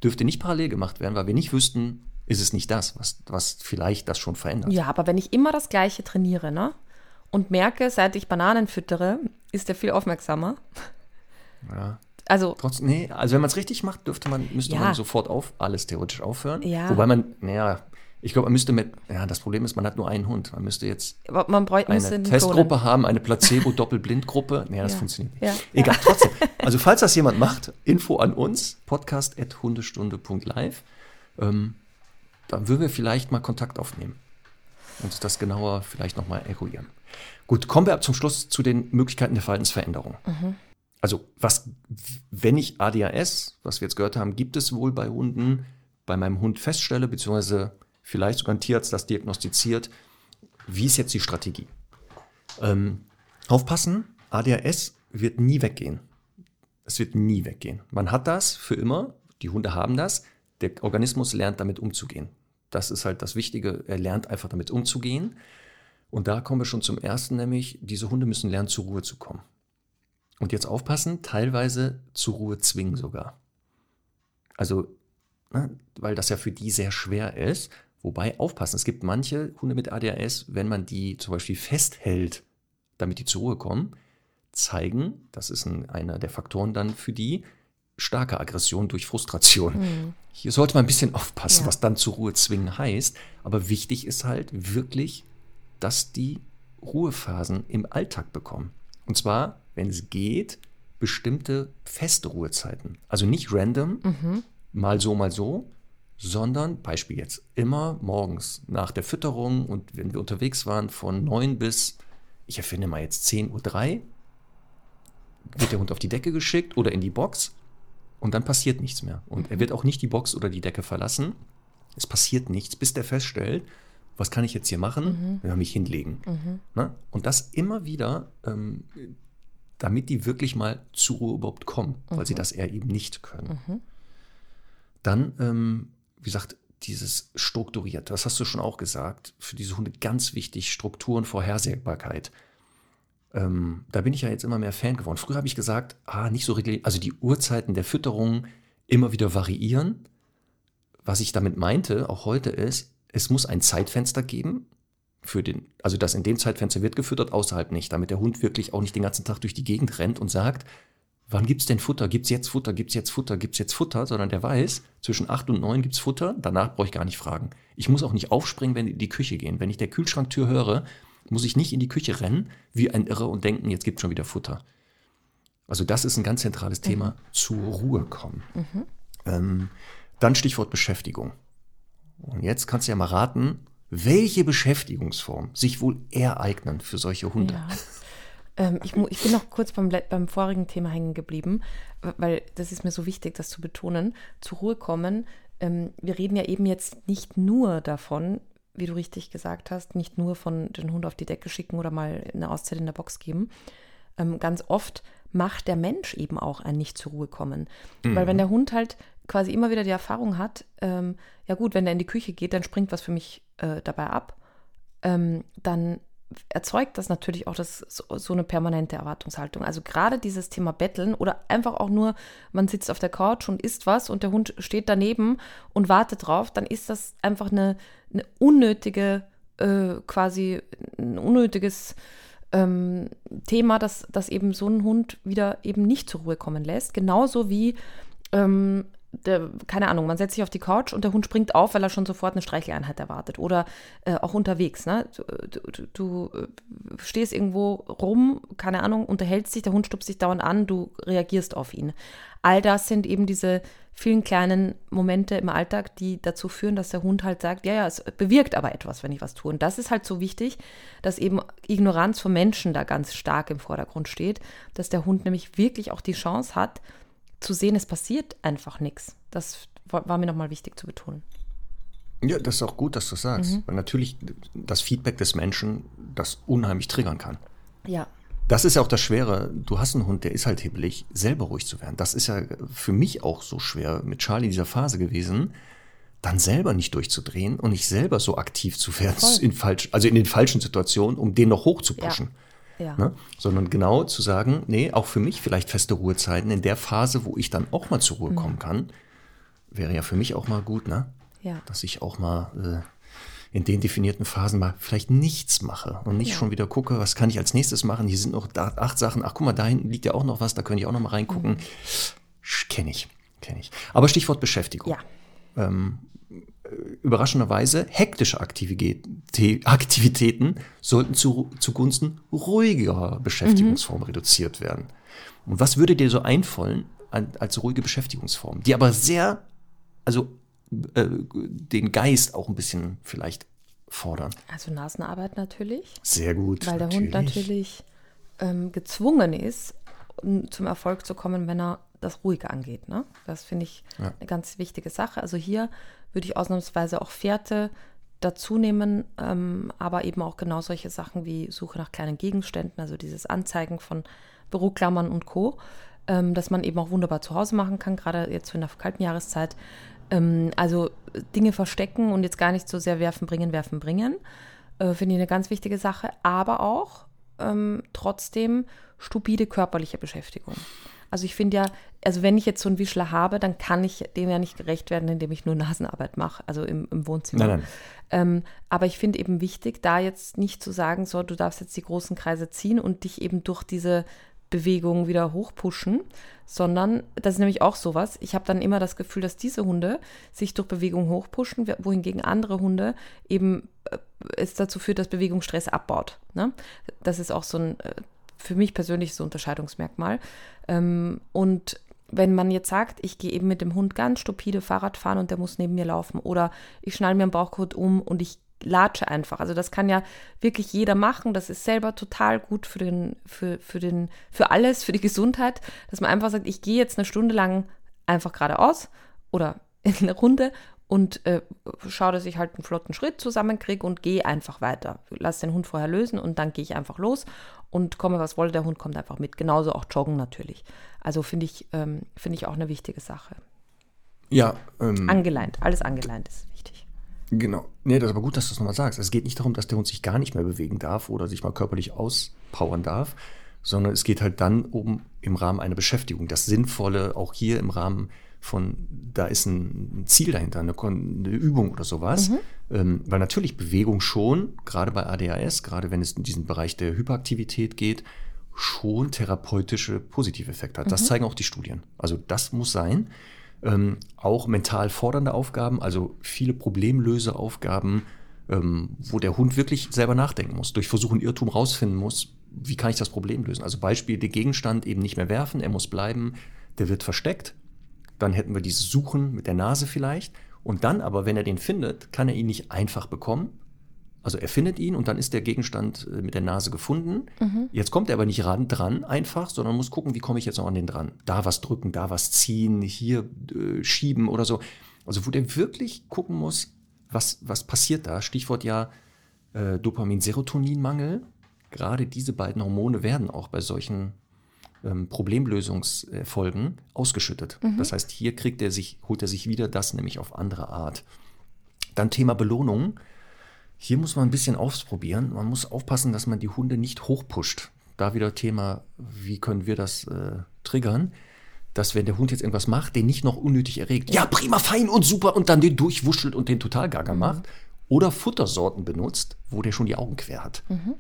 dürfte nicht parallel gemacht werden, weil wir nicht wüssten, ist es nicht das, was, was vielleicht das schon verändert. Ja, aber wenn ich immer das Gleiche trainiere, ne? Und merke, seit ich Bananen füttere, ist er viel aufmerksamer. Ja. Also, Trotzdem, nee, also wenn man es richtig macht, dürfte man, müsste Ja. man sofort auf alles theoretisch aufhören. Ja. Wobei man, naja, Ich glaube, man müsste mit, ja, das Problem ist, man hat nur einen Hund. Man müsste jetzt Aber man eine Testgruppe haben, eine Placebo-Doppelblindgruppe. Nee, das Ja. funktioniert nicht. Ja. Egal, trotzdem. Also, falls das jemand macht, Info an uns, podcast.hundestunde.live. Ähm, dann würden wir vielleicht mal Kontakt aufnehmen und das genauer vielleicht nochmal eruieren. Gut, kommen wir zum Schluss zu den Möglichkeiten der Verhaltensveränderung. Also, was, wenn ich ADHS, was wir jetzt gehört haben, gibt es wohl bei Hunden, bei meinem Hund feststelle, beziehungsweise vielleicht sogar ein Tierarzt das diagnostiziert, wie ist jetzt die Strategie? Ähm, aufpassen, ADHS wird nie weggehen. Es wird nie weggehen. Man hat das für immer, die Hunde haben das, der Organismus lernt damit umzugehen. Das ist halt das Wichtige, er lernt einfach damit umzugehen. Und da kommen wir schon zum ersten, nämlich diese Hunde müssen lernen, zur Ruhe zu kommen. Und jetzt aufpassen, teilweise zur Ruhe zwingen sogar. Also, ne, weil das ja für die sehr schwer ist. Wobei aufpassen, es gibt manche Hunde mit ADHS, wenn man die zum Beispiel festhält, damit die zur Ruhe kommen, zeigen, das ist ein, einer der Faktoren dann für die, starke Aggression durch Frustration. Hier sollte man ein bisschen aufpassen, Ja. was dann zur Ruhe zwingen heißt. Aber wichtig ist halt wirklich, dass die Ruhephasen im Alltag bekommen. Und zwar, wenn es geht, bestimmte feste Ruhezeiten. Also nicht random, mal so, mal so, sondern Beispiel jetzt immer morgens nach der Fütterung und wenn wir unterwegs waren von 9 bis, ich erfinde mal jetzt 10.03 Uhr, wird der Hund auf die Decke geschickt oder in die Box und dann passiert nichts mehr. Und er wird auch nicht die Box oder die Decke verlassen. Es passiert nichts, bis der feststellt, was kann ich jetzt hier machen? Ja, mich hinlegen. Ne? Und das immer wieder, ähm, damit die wirklich mal zur Ruhe überhaupt kommen, weil sie das eher eben nicht können. Dann, ähm, wie gesagt, dieses strukturiert, das hast du schon auch gesagt, für diese Hunde ganz wichtig, Struktur und Vorhersehbarkeit. Ähm, da bin ich ja jetzt immer mehr Fan geworden. Früher habe ich gesagt, ah, nicht so regelmäßig, also die Uhrzeiten der Fütterung immer wieder variieren. Was ich damit meinte, auch heute ist, es muss ein Zeitfenster geben, für den, also das in dem Zeitfenster wird gefüttert, außerhalb nicht, damit der Hund wirklich auch nicht den ganzen Tag durch die Gegend rennt und sagt, wann gibt's denn Futter? Gibt's jetzt Futter? Gibt's jetzt Futter? Gibt's jetzt Futter? Sondern der weiß, zwischen acht und neun gibt's Futter, danach brauche ich gar nicht fragen. Ich muss auch nicht aufspringen, wenn die in die Küche gehen. Wenn ich der Kühlschranktür höre, muss ich nicht in die Küche rennen, wie ein Irre und denken, jetzt gibt's schon wieder Futter. Also das ist ein ganz zentrales Thema, zur Ruhe kommen. Ähm, dann Stichwort Beschäftigung. Und jetzt kannst du ja mal raten, welche Beschäftigungsform sich wohl eher eignen für solche Hunde. Ja. Ähm, ich, ich bin noch kurz beim, beim vorigen Thema hängen geblieben, weil das ist mir so wichtig, das zu betonen. Zur Ruhe kommen. Ähm, wir reden ja eben jetzt nicht nur davon, wie du richtig gesagt hast, nicht nur von den Hund auf die Decke schicken oder mal eine Auszeit in der Box geben. Ähm, ganz oft macht der Mensch eben auch ein nicht zur Ruhe kommen. Weil wenn der Hund halt quasi immer wieder die Erfahrung hat, ähm, ja gut, wenn er in die Küche geht, dann springt was für mich äh, dabei ab, ähm, dann erzeugt das natürlich auch das, so, eine permanente Erwartungshaltung. Also gerade dieses Thema Betteln oder einfach auch nur, man sitzt auf der Couch und isst was und der Hund steht daneben und wartet drauf, dann ist das einfach eine, eine unnötige, äh, quasi ein unnötiges ähm, Thema, das, das eben so einen Hund wieder eben nicht zur Ruhe kommen lässt. Genauso wie ähm, der, keine Ahnung, man setzt sich auf die Couch und der Hund springt auf, weil er schon sofort eine Streicheleinheit erwartet. Oder äh, auch unterwegs. Ne? Du, du, du äh, stehst irgendwo rum, keine Ahnung, unterhältst dich, der Hund stupst dich dauernd an, du reagierst auf ihn. All das sind eben diese vielen kleinen Momente im Alltag, die dazu führen, dass der Hund halt sagt, ja, ja, es bewirkt aber etwas, wenn ich was tue. Und das ist halt so wichtig, dass eben Ignoranz von Menschen da ganz stark im Vordergrund steht, dass der Hund nämlich wirklich auch die Chance hat, zu sehen, es passiert einfach nichts. Das war mir nochmal wichtig zu betonen. Ja, das ist auch gut, dass du das sagst. Weil natürlich das Feedback des Menschen das unheimlich triggern kann. Ja. Das ist ja auch das Schwere. Du hast einen Hund, der ist halt hibbelig, selber ruhig zu werden. Das ist ja für mich auch so schwer mit Charlie in dieser Phase gewesen, dann selber nicht durchzudrehen und nicht selber so aktiv zu werden, Voll. in falsch, also in den falschen Situationen, um den noch hoch zu pushen. Ja. Ne? Sondern genau zu sagen, nee, auch für mich vielleicht feste Ruhezeiten in der Phase, wo ich dann auch mal zur Ruhe kommen kann, wäre ja für mich auch mal gut, ne? Ja. Dass ich auch mal äh, in den definierten Phasen mal vielleicht nichts mache und nicht Ja. schon wieder gucke, was kann ich als nächstes machen. Hier sind noch da, acht Sachen. Ach, guck mal, da hinten liegt ja auch noch was, da könnte ich auch noch mal reingucken. Kenne ich, kenne ich. Aber Stichwort Beschäftigung. Ja. Ähm, überraschenderweise hektische Aktivität, Aktivitäten sollten zu, zugunsten ruhigerer Beschäftigungsformen mhm. reduziert werden. Und was würde dir so einfallen als ruhige Beschäftigungsform, die aber sehr, also äh, den Geist auch ein bisschen vielleicht fordern? Also Nasenarbeit natürlich. Sehr gut. Weil der natürlich. Hund natürlich ähm, gezwungen ist, zum Erfolg zu kommen, wenn er das ruhige angeht. Ne? Das finde ich ja. eine ganz wichtige Sache. Also hier würde ich ausnahmsweise auch Fährte dazu nehmen, ähm, aber eben auch genau solche Sachen wie Suche nach kleinen Gegenständen, also dieses Anzeigen von Büroklammern und Co., ähm, dass man eben auch wunderbar zu Hause machen kann, gerade jetzt in der kalten Jahreszeit. Ähm, also Dinge verstecken und jetzt gar nicht so sehr werfen, bringen, werfen, bringen, äh, finde ich eine ganz wichtige Sache, aber auch ähm, trotzdem stupide körperliche Beschäftigung. Also ich finde ja, also wenn ich jetzt so einen Wischler habe, dann kann ich dem ja nicht gerecht werden, indem ich nur Nasenarbeit mache, also im, im Wohnzimmer. Nein, nein. Ähm, aber ich finde eben wichtig, da jetzt nicht zu sagen, so, du darfst jetzt die großen Kreise ziehen und dich eben durch diese Bewegung wieder hochpushen, sondern das ist nämlich auch sowas. Ich habe dann immer das Gefühl, dass diese Hunde sich durch Bewegung hochpushen, wohingegen andere Hunde eben äh, es dazu führt, dass Bewegung Stress abbaut. Ne? Das ist auch so ein äh, für mich persönlich so Unterscheidungsmerkmal. Ähm, und wenn man jetzt sagt, ich gehe eben mit dem Hund ganz stupide Fahrrad fahren und der muss neben mir laufen oder ich schnall mir einen Bauchgurt um und ich latsche einfach. Also das kann ja wirklich jeder machen. Das ist selber total gut für den, für, für den, für alles, für die Gesundheit, dass man einfach sagt, ich gehe jetzt eine Stunde lang einfach geradeaus oder in eine Runde und äh, schaue, dass ich halt einen flotten Schritt zusammenkriege und gehe einfach weiter. Lass den Hund vorher lösen und dann gehe ich einfach los und komme, was wolle, der Hund kommt einfach mit. Genauso auch Joggen natürlich. Also finde ich, ähm, find ich auch eine wichtige Sache. Ja. Ähm, angeleint, alles angeleint ist wichtig. Genau. Nee, das ist aber gut, dass du es nochmal sagst. Es geht nicht darum, dass der Hund sich gar nicht mehr bewegen darf oder sich mal körperlich auspowern darf, sondern es geht halt dann um im Rahmen einer Beschäftigung. Das Sinnvolle auch hier im Rahmen von, da ist ein Ziel dahinter, eine, eine Übung oder sowas. Mhm. Ähm, weil natürlich Bewegung schon, gerade bei ADHS, gerade wenn es in diesen Bereich der Hyperaktivität geht, schon therapeutische positive Effekte hat. Mhm. Das zeigen auch die Studien. Also das muss sein. Ähm, auch mental fordernde Aufgaben, also viele Problemlöseaufgaben, ähm, wo der Hund wirklich selber nachdenken muss, durch Versuch und Irrtum rausfinden muss, wie kann ich das Problem lösen. Also Beispiel, der Gegenstand eben nicht mehr werfen, er muss bleiben, der wird versteckt, dann hätten wir dieses Suchen mit der Nase vielleicht. Und dann aber, wenn er den findet, kann er ihn nicht einfach bekommen. Also er findet ihn und dann ist der Gegenstand äh, mit der Nase gefunden. Mhm. Jetzt kommt er aber nicht ran, dran einfach, sondern muss gucken, wie komme ich jetzt noch an den dran. Da was drücken, da was ziehen, hier äh, schieben oder so. Also wo der wirklich gucken muss, was, was passiert da. Stichwort ja äh, Dopamin-Serotonin-Mangel. Gerade diese beiden Hormone werden auch bei solchen ähm, Problemlösungsfolgen ausgeschüttet. Mhm. Das heißt, hier kriegt er sich, holt er sich wieder das nämlich auf andere Art. Dann Thema Belohnung. Hier muss man ein bisschen ausprobieren. Man muss aufpassen, dass man die Hunde nicht hochpusht. Da wieder Thema, wie können wir das äh, triggern? Dass wenn der Hund jetzt irgendwas macht, den nicht noch unnötig erregt. Ja, prima, fein und super und dann den durchwuschelt und den total gaga mhm. macht. Oder Futtersorten benutzt, wo der schon die Augen quer hat. Mhm.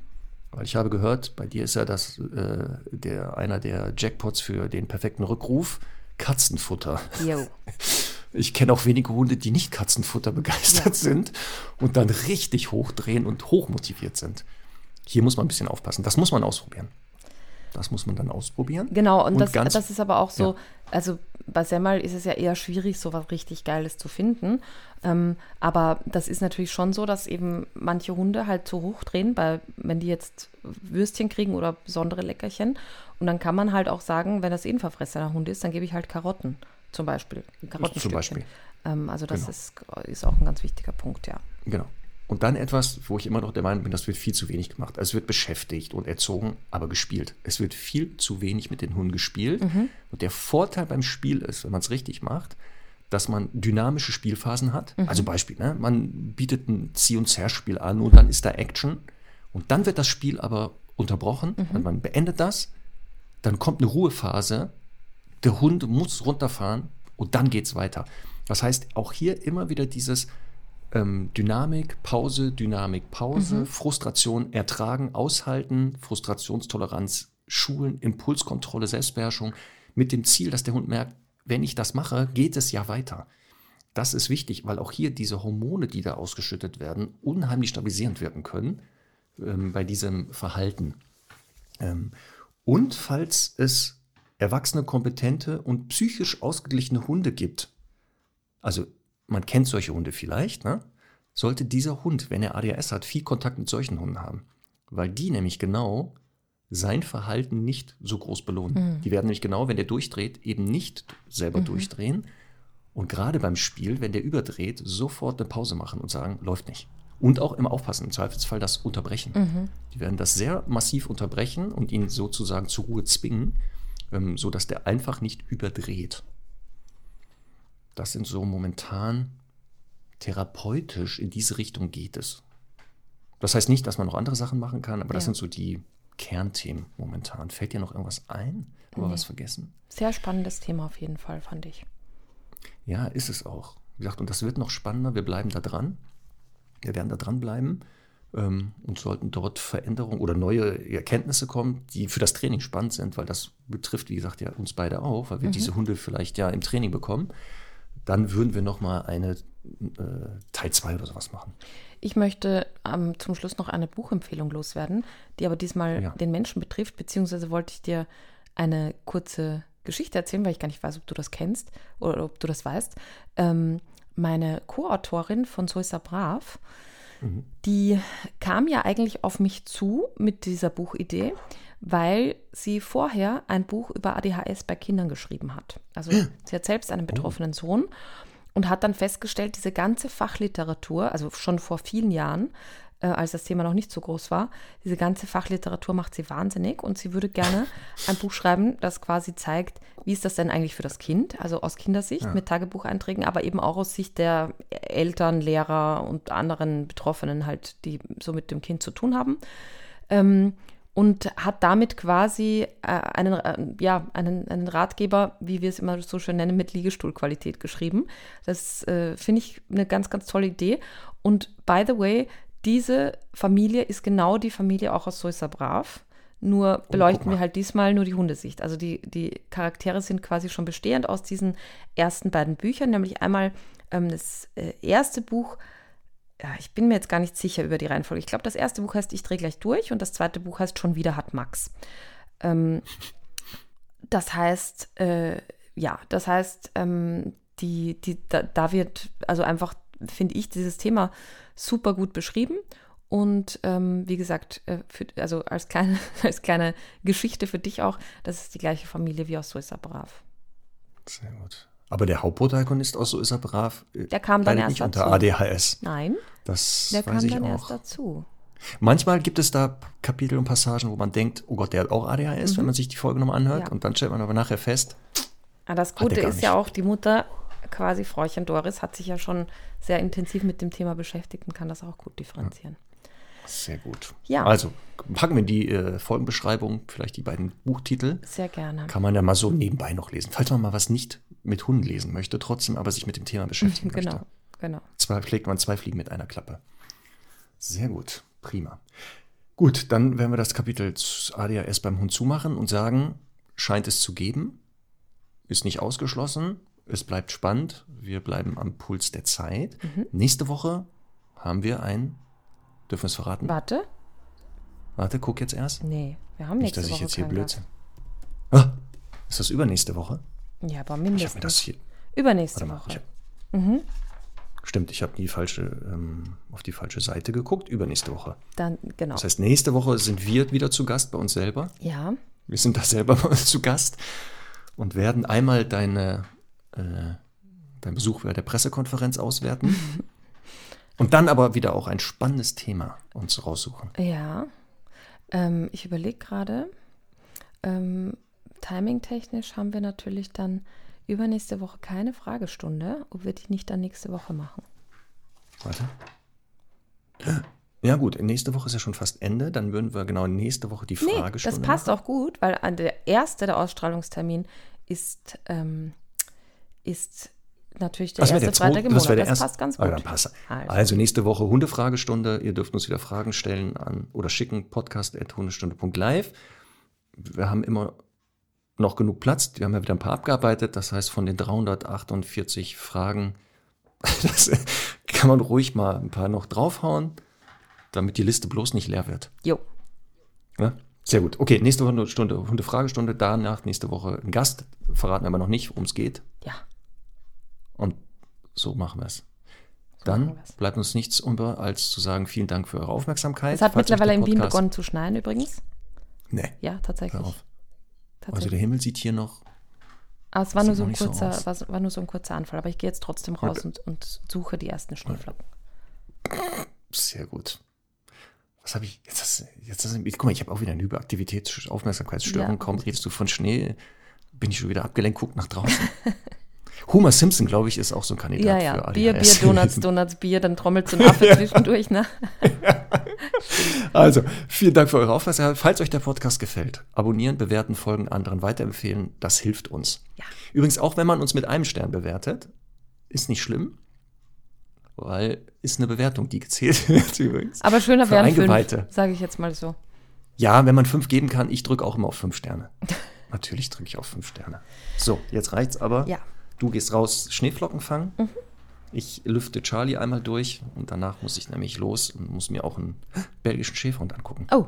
Weil ich habe gehört, bei dir ist ja das äh, der, einer der Jackpots für den perfekten Rückruf Katzenfutter. Jo. Ich kenne auch wenige Hunde, die nicht Katzenfutter begeistert ja. sind und dann richtig hochdrehen und hochmotiviert sind. Hier muss man ein bisschen aufpassen. Das muss man ausprobieren. Das muss man dann ausprobieren. Genau, und, und das, das ist aber auch so, ja. Also bei Semmel ist es ja eher schwierig, so was richtig Geiles zu finden. Ähm, aber das ist natürlich schon so, dass eben manche Hunde halt zu hoch drehen, weil wenn die jetzt Würstchen kriegen oder besondere Leckerchen. Und dann kann man halt auch sagen, wenn das eh ein verfressener Hund ist, dann gebe ich halt Karotten zum Beispiel. Karotten zum Beispiel. Ähm, also das genau. ist, ist auch ein ganz wichtiger Punkt, ja. Genau. Und dann etwas, wo ich immer noch der Meinung bin, das wird viel zu wenig gemacht. Also es wird beschäftigt und erzogen, aber gespielt. Es wird viel zu wenig mit den Hunden gespielt. Mhm. Und der Vorteil beim Spiel ist, wenn man es richtig macht, dass man dynamische Spielphasen hat. Mhm. Also Beispiel, ne? man bietet ein Zieh- und Zerrspiel an und dann ist da Action. Und dann wird das Spiel aber unterbrochen. Mhm. man beendet das. Dann kommt eine Ruhephase. Der Hund muss runterfahren und dann geht es weiter. Das heißt, auch hier immer wieder dieses ähm, Dynamik, Pause, Dynamik, Pause, mhm. Frustration ertragen, aushalten, Frustrationstoleranz schulen, Impulskontrolle, Selbstbeherrschung mit dem Ziel, dass der Hund merkt, wenn ich das mache, geht es ja weiter. das ist wichtig, weil auch hier diese Hormone, die da ausgeschüttet werden, unheimlich stabilisierend wirken können ähm, bei diesem Verhalten. Ähm, und falls es erwachsene, kompetente und psychisch ausgeglichene Hunde gibt, also man kennt solche Hunde vielleicht, ne? sollte dieser Hund, wenn er ADHS hat, viel Kontakt mit solchen Hunden haben. Weil die nämlich genau sein Verhalten nicht so groß belohnen. Mhm. Die werden nämlich genau, wenn der durchdreht, eben nicht selber mhm. durchdrehen. Und gerade beim Spiel, wenn der überdreht, sofort eine Pause machen und sagen, läuft nicht. Und auch immer aufpassen, im Zweifelsfall das unterbrechen. Mhm. Die werden das sehr massiv unterbrechen und ihn sozusagen zur Ruhe zwingen, ähm, sodass der einfach nicht überdreht. Das sind so momentan therapeutisch in diese Richtung geht es. Das heißt nicht, dass man noch andere Sachen machen kann, aber das sind so die Kernthemen momentan. Fällt dir noch irgendwas ein? Haben wir was vergessen? Sehr spannendes Thema auf jeden Fall, fand ich. Ja, ist es auch. Wie gesagt, und das wird noch spannender. Wir bleiben da dran. Wir werden da dranbleiben ähm, und sollten dort Veränderungen oder neue Erkenntnisse kommen, die für das Training spannend sind, weil das betrifft, wie gesagt, ja uns beide auch, weil wir mhm. diese Hunde vielleicht ja im Training bekommen. Dann würden wir nochmal eine äh, Teil 2 oder sowas machen. Ich möchte ähm, zum Schluss noch eine Buchempfehlung loswerden, die aber diesmal ja. den Menschen betrifft, beziehungsweise wollte ich dir eine kurze Geschichte erzählen, weil ich gar nicht weiß, ob du das kennst oder ob du das weißt. Ähm, meine Co-Autorin von So ist er brav, mhm. die kam ja eigentlich auf mich zu mit dieser Buchidee, weil sie vorher ein Buch über ADHS bei Kindern geschrieben hat. Also sie hat selbst einen oh. betroffenen Sohn und hat dann festgestellt, diese ganze Fachliteratur, also schon vor vielen Jahren, äh, als das Thema noch nicht so groß war, diese ganze Fachliteratur macht sie wahnsinnig und sie würde gerne ein Buch schreiben, das quasi zeigt, wie ist das denn eigentlich für das Kind, also aus Kindersicht ja. mit Tagebucheinträgen, aber eben auch aus Sicht der Eltern, Lehrer und anderen Betroffenen halt, die so mit dem Kind zu tun haben. Ähm, und hat damit quasi äh, einen, äh, ja, einen, einen Ratgeber, wie wir es immer so schön nennen, mit Liegestuhlqualität geschrieben. Das äh, finde ich eine ganz, ganz tolle Idee. Und by the way, diese Familie ist genau die Familie auch aus Soisa Brav. Nur oh, beleuchten wir halt diesmal nur die Hundesicht. Also die, die Charaktere sind quasi schon bestehend aus diesen ersten beiden Büchern, nämlich einmal ähm, das äh, erste Buch ja, ich bin mir jetzt gar nicht sicher über die Reihenfolge. Ich glaube, das erste Buch heißt Ich drehe gleich durch und das zweite Buch heißt Schon wieder hat Max. Ähm, das heißt, äh, ja, das heißt, ähm, die, die, da, da, wird also einfach, finde ich, dieses Thema super gut beschrieben. Und ähm, wie gesagt, äh, für, also als kleine, als kleine Geschichte für dich auch, das ist die gleiche Familie wie aus er brav. Sehr gut. Aber der Hauptprotagonist aus So ist er brav, äh, der kam dann erst nicht dazu. unter ADHS. Nein, das der weiß kam ich dann auch. erst dazu. Manchmal gibt es da Kapitel und Passagen, wo man denkt, oh Gott, der hat auch ADHS, mhm. wenn man sich die Folge nochmal anhört. Ja. Und dann stellt man aber nachher fest. Ja, das Gute ist ja auch, die Mutter, quasi Fräuchen Doris, hat sich ja schon sehr intensiv mit dem Thema beschäftigt und kann das auch gut differenzieren. Ja. Sehr gut. Ja. Also packen wir in die äh, Folgenbeschreibung vielleicht die beiden Buchtitel. Sehr gerne. Kann man ja mal so nebenbei noch lesen. Falls man mal was nicht mit Hunden lesen möchte, trotzdem aber sich mit dem Thema beschäftigen genau, möchte. Genau. Zwar pflegt man zwei Fliegen mit einer Klappe. Sehr gut. Prima. Gut, dann werden wir das Kapitel ADHS beim Hund zumachen und sagen, scheint es zu geben, ist nicht ausgeschlossen, es bleibt spannend, wir bleiben am Puls der Zeit. Mhm. Nächste Woche haben wir ein Dürfen wir es verraten? Warte. Warte, guck jetzt erst. Nee, wir haben nächste Nicht, dass ich jetzt hier Blödsinn. Ah, ist das übernächste Woche? Ja, aber mindestens. Ich mir das hier. Übernächste mal, Woche. Hab, mhm. Stimmt, ich habe die falsche, ähm, auf die falsche Seite geguckt. Übernächste Woche. Dann, genau. Das heißt, nächste Woche sind wir wieder zu Gast bei uns selber. Ja. Wir sind da selber bei uns zu Gast und werden einmal deine, äh, deinen Besuch bei der Pressekonferenz auswerten. Und dann aber wieder auch ein spannendes Thema uns raussuchen. Ja, ähm, ich überlege gerade, ähm, timingtechnisch haben wir natürlich dann übernächste Woche keine Fragestunde, ob wir die nicht dann nächste Woche machen. Warte. Ja gut, nächste Woche ist ja schon fast Ende, dann würden wir genau nächste Woche die Fragestunde nee, das passt machen. auch gut, weil der erste, der Ausstrahlungstermin ist, ähm, ist natürlich der das erste der zweite, Monat. Das, das erste, passt ganz gut. Also, also, nächste Woche Hundefragestunde. Ihr dürft uns wieder Fragen stellen an oder schicken podcast.hundestunde.live. Wir haben immer noch genug Platz. Wir haben ja wieder ein paar abgearbeitet. Das heißt, von den 348 Fragen kann man ruhig mal ein paar noch draufhauen, damit die Liste bloß nicht leer wird. Jo. Ja? Sehr gut. Okay, nächste Hunde- Stunde, Hundefragestunde, danach nächste Woche ein Gast. Verraten wir aber noch nicht, worum es geht. Ja. Und so machen wir es. Dann bleibt uns nichts über, als zu sagen, vielen Dank für eure Aufmerksamkeit. Es hat Falls mittlerweile in Wien begonnen zu schneien übrigens. Nee, Ja, tatsächlich. hör auf. Also der Himmel sieht hier noch. Aber es war nur, so ein so kurzer, aus. war, war nur so ein kurzer Anfall. Aber ich gehe jetzt trotzdem raus Okay. und, und suche die ersten Schneeflocken. Sehr gut. Was habe ich jetzt? Hast, jetzt hast, guck mal, ich habe auch wieder eine Hyperaktivitäts-, Aufmerksamkeitsstörung. Ja. Kaum redest du von Schnee, bin ich schon wieder abgelenkt, guck nach draußen. Homer Simpson, glaube ich, ist auch so ein Kandidat Ja, für ja. ADHS. Bier, Bier, Donuts, Donuts, Bier, dann trommelt so ein Affe zwischendurch, ne? Also, vielen Dank für eure Aufmerksamkeit. Falls euch der Podcast gefällt, abonnieren, bewerten, folgen, anderen weiterempfehlen, das hilft uns. Ja. Übrigens, auch wenn man uns mit einem Stern bewertet, ist nicht schlimm, weil ist eine Bewertung, die gezählt wird übrigens. Aber schöner Für wären fünf, sage ich jetzt mal so. Ja, wenn man fünf geben kann, ich drücke auch immer auf fünf Sterne. Natürlich drücke ich auf fünf Sterne. So, jetzt reicht's aber. Ja. Du gehst raus Schneeflocken fangen. Mhm. Ich lüfte Charlie einmal durch und danach muss ich nämlich los und muss mir auch einen belgischen Schäferhund angucken. Oh,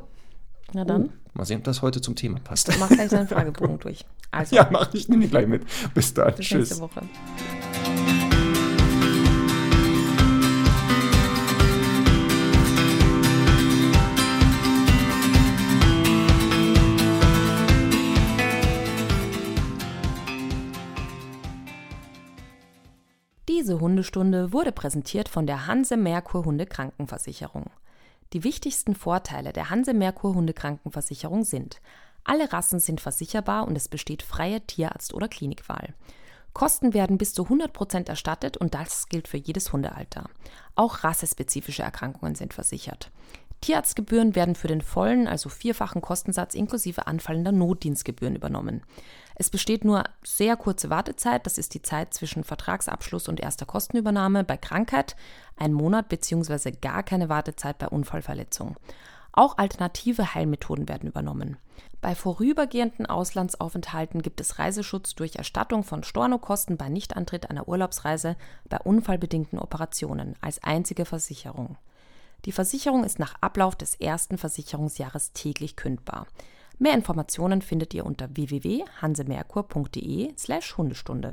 na dann, Mal sehen, ob das heute zum Thema passt. mach gleich deinen Fragebogen durch. Also, Ja, mach ich, nehme ich gleich mit. Bis dann. bis Tschüss. nächste Woche. Diese Hundestunde wurde präsentiert von der Hanse Merkur Hunde Krankenversicherung. Die wichtigsten Vorteile der Hanse Merkur Hunde Krankenversicherung sind: Alle Rassen sind versicherbar und es besteht freie Tierarzt- oder Klinikwahl. Kosten werden bis zu 100% erstattet und das gilt für jedes Hundealter. Auch rassespezifische Erkrankungen sind versichert. Tierarztgebühren werden für den vollen, also vierfachen Kostensatz inklusive anfallender Notdienstgebühren übernommen. Es besteht nur sehr kurze Wartezeit, das ist die Zeit zwischen Vertragsabschluss und erster Kostenübernahme bei Krankheit, ein Monat bzw. gar keine Wartezeit bei Unfallverletzung. Auch alternative Heilmethoden werden übernommen. Bei vorübergehenden Auslandsaufenthalten gibt es Reiseschutz durch Erstattung von Stornokosten bei Nichtantritt einer Urlaubsreise bei unfallbedingten Operationen als einzige Versicherung. Die Versicherung ist nach Ablauf des ersten Versicherungsjahres täglich kündbar. Mehr Informationen findet ihr unter www.hansemerkur.de slash Hundestunde.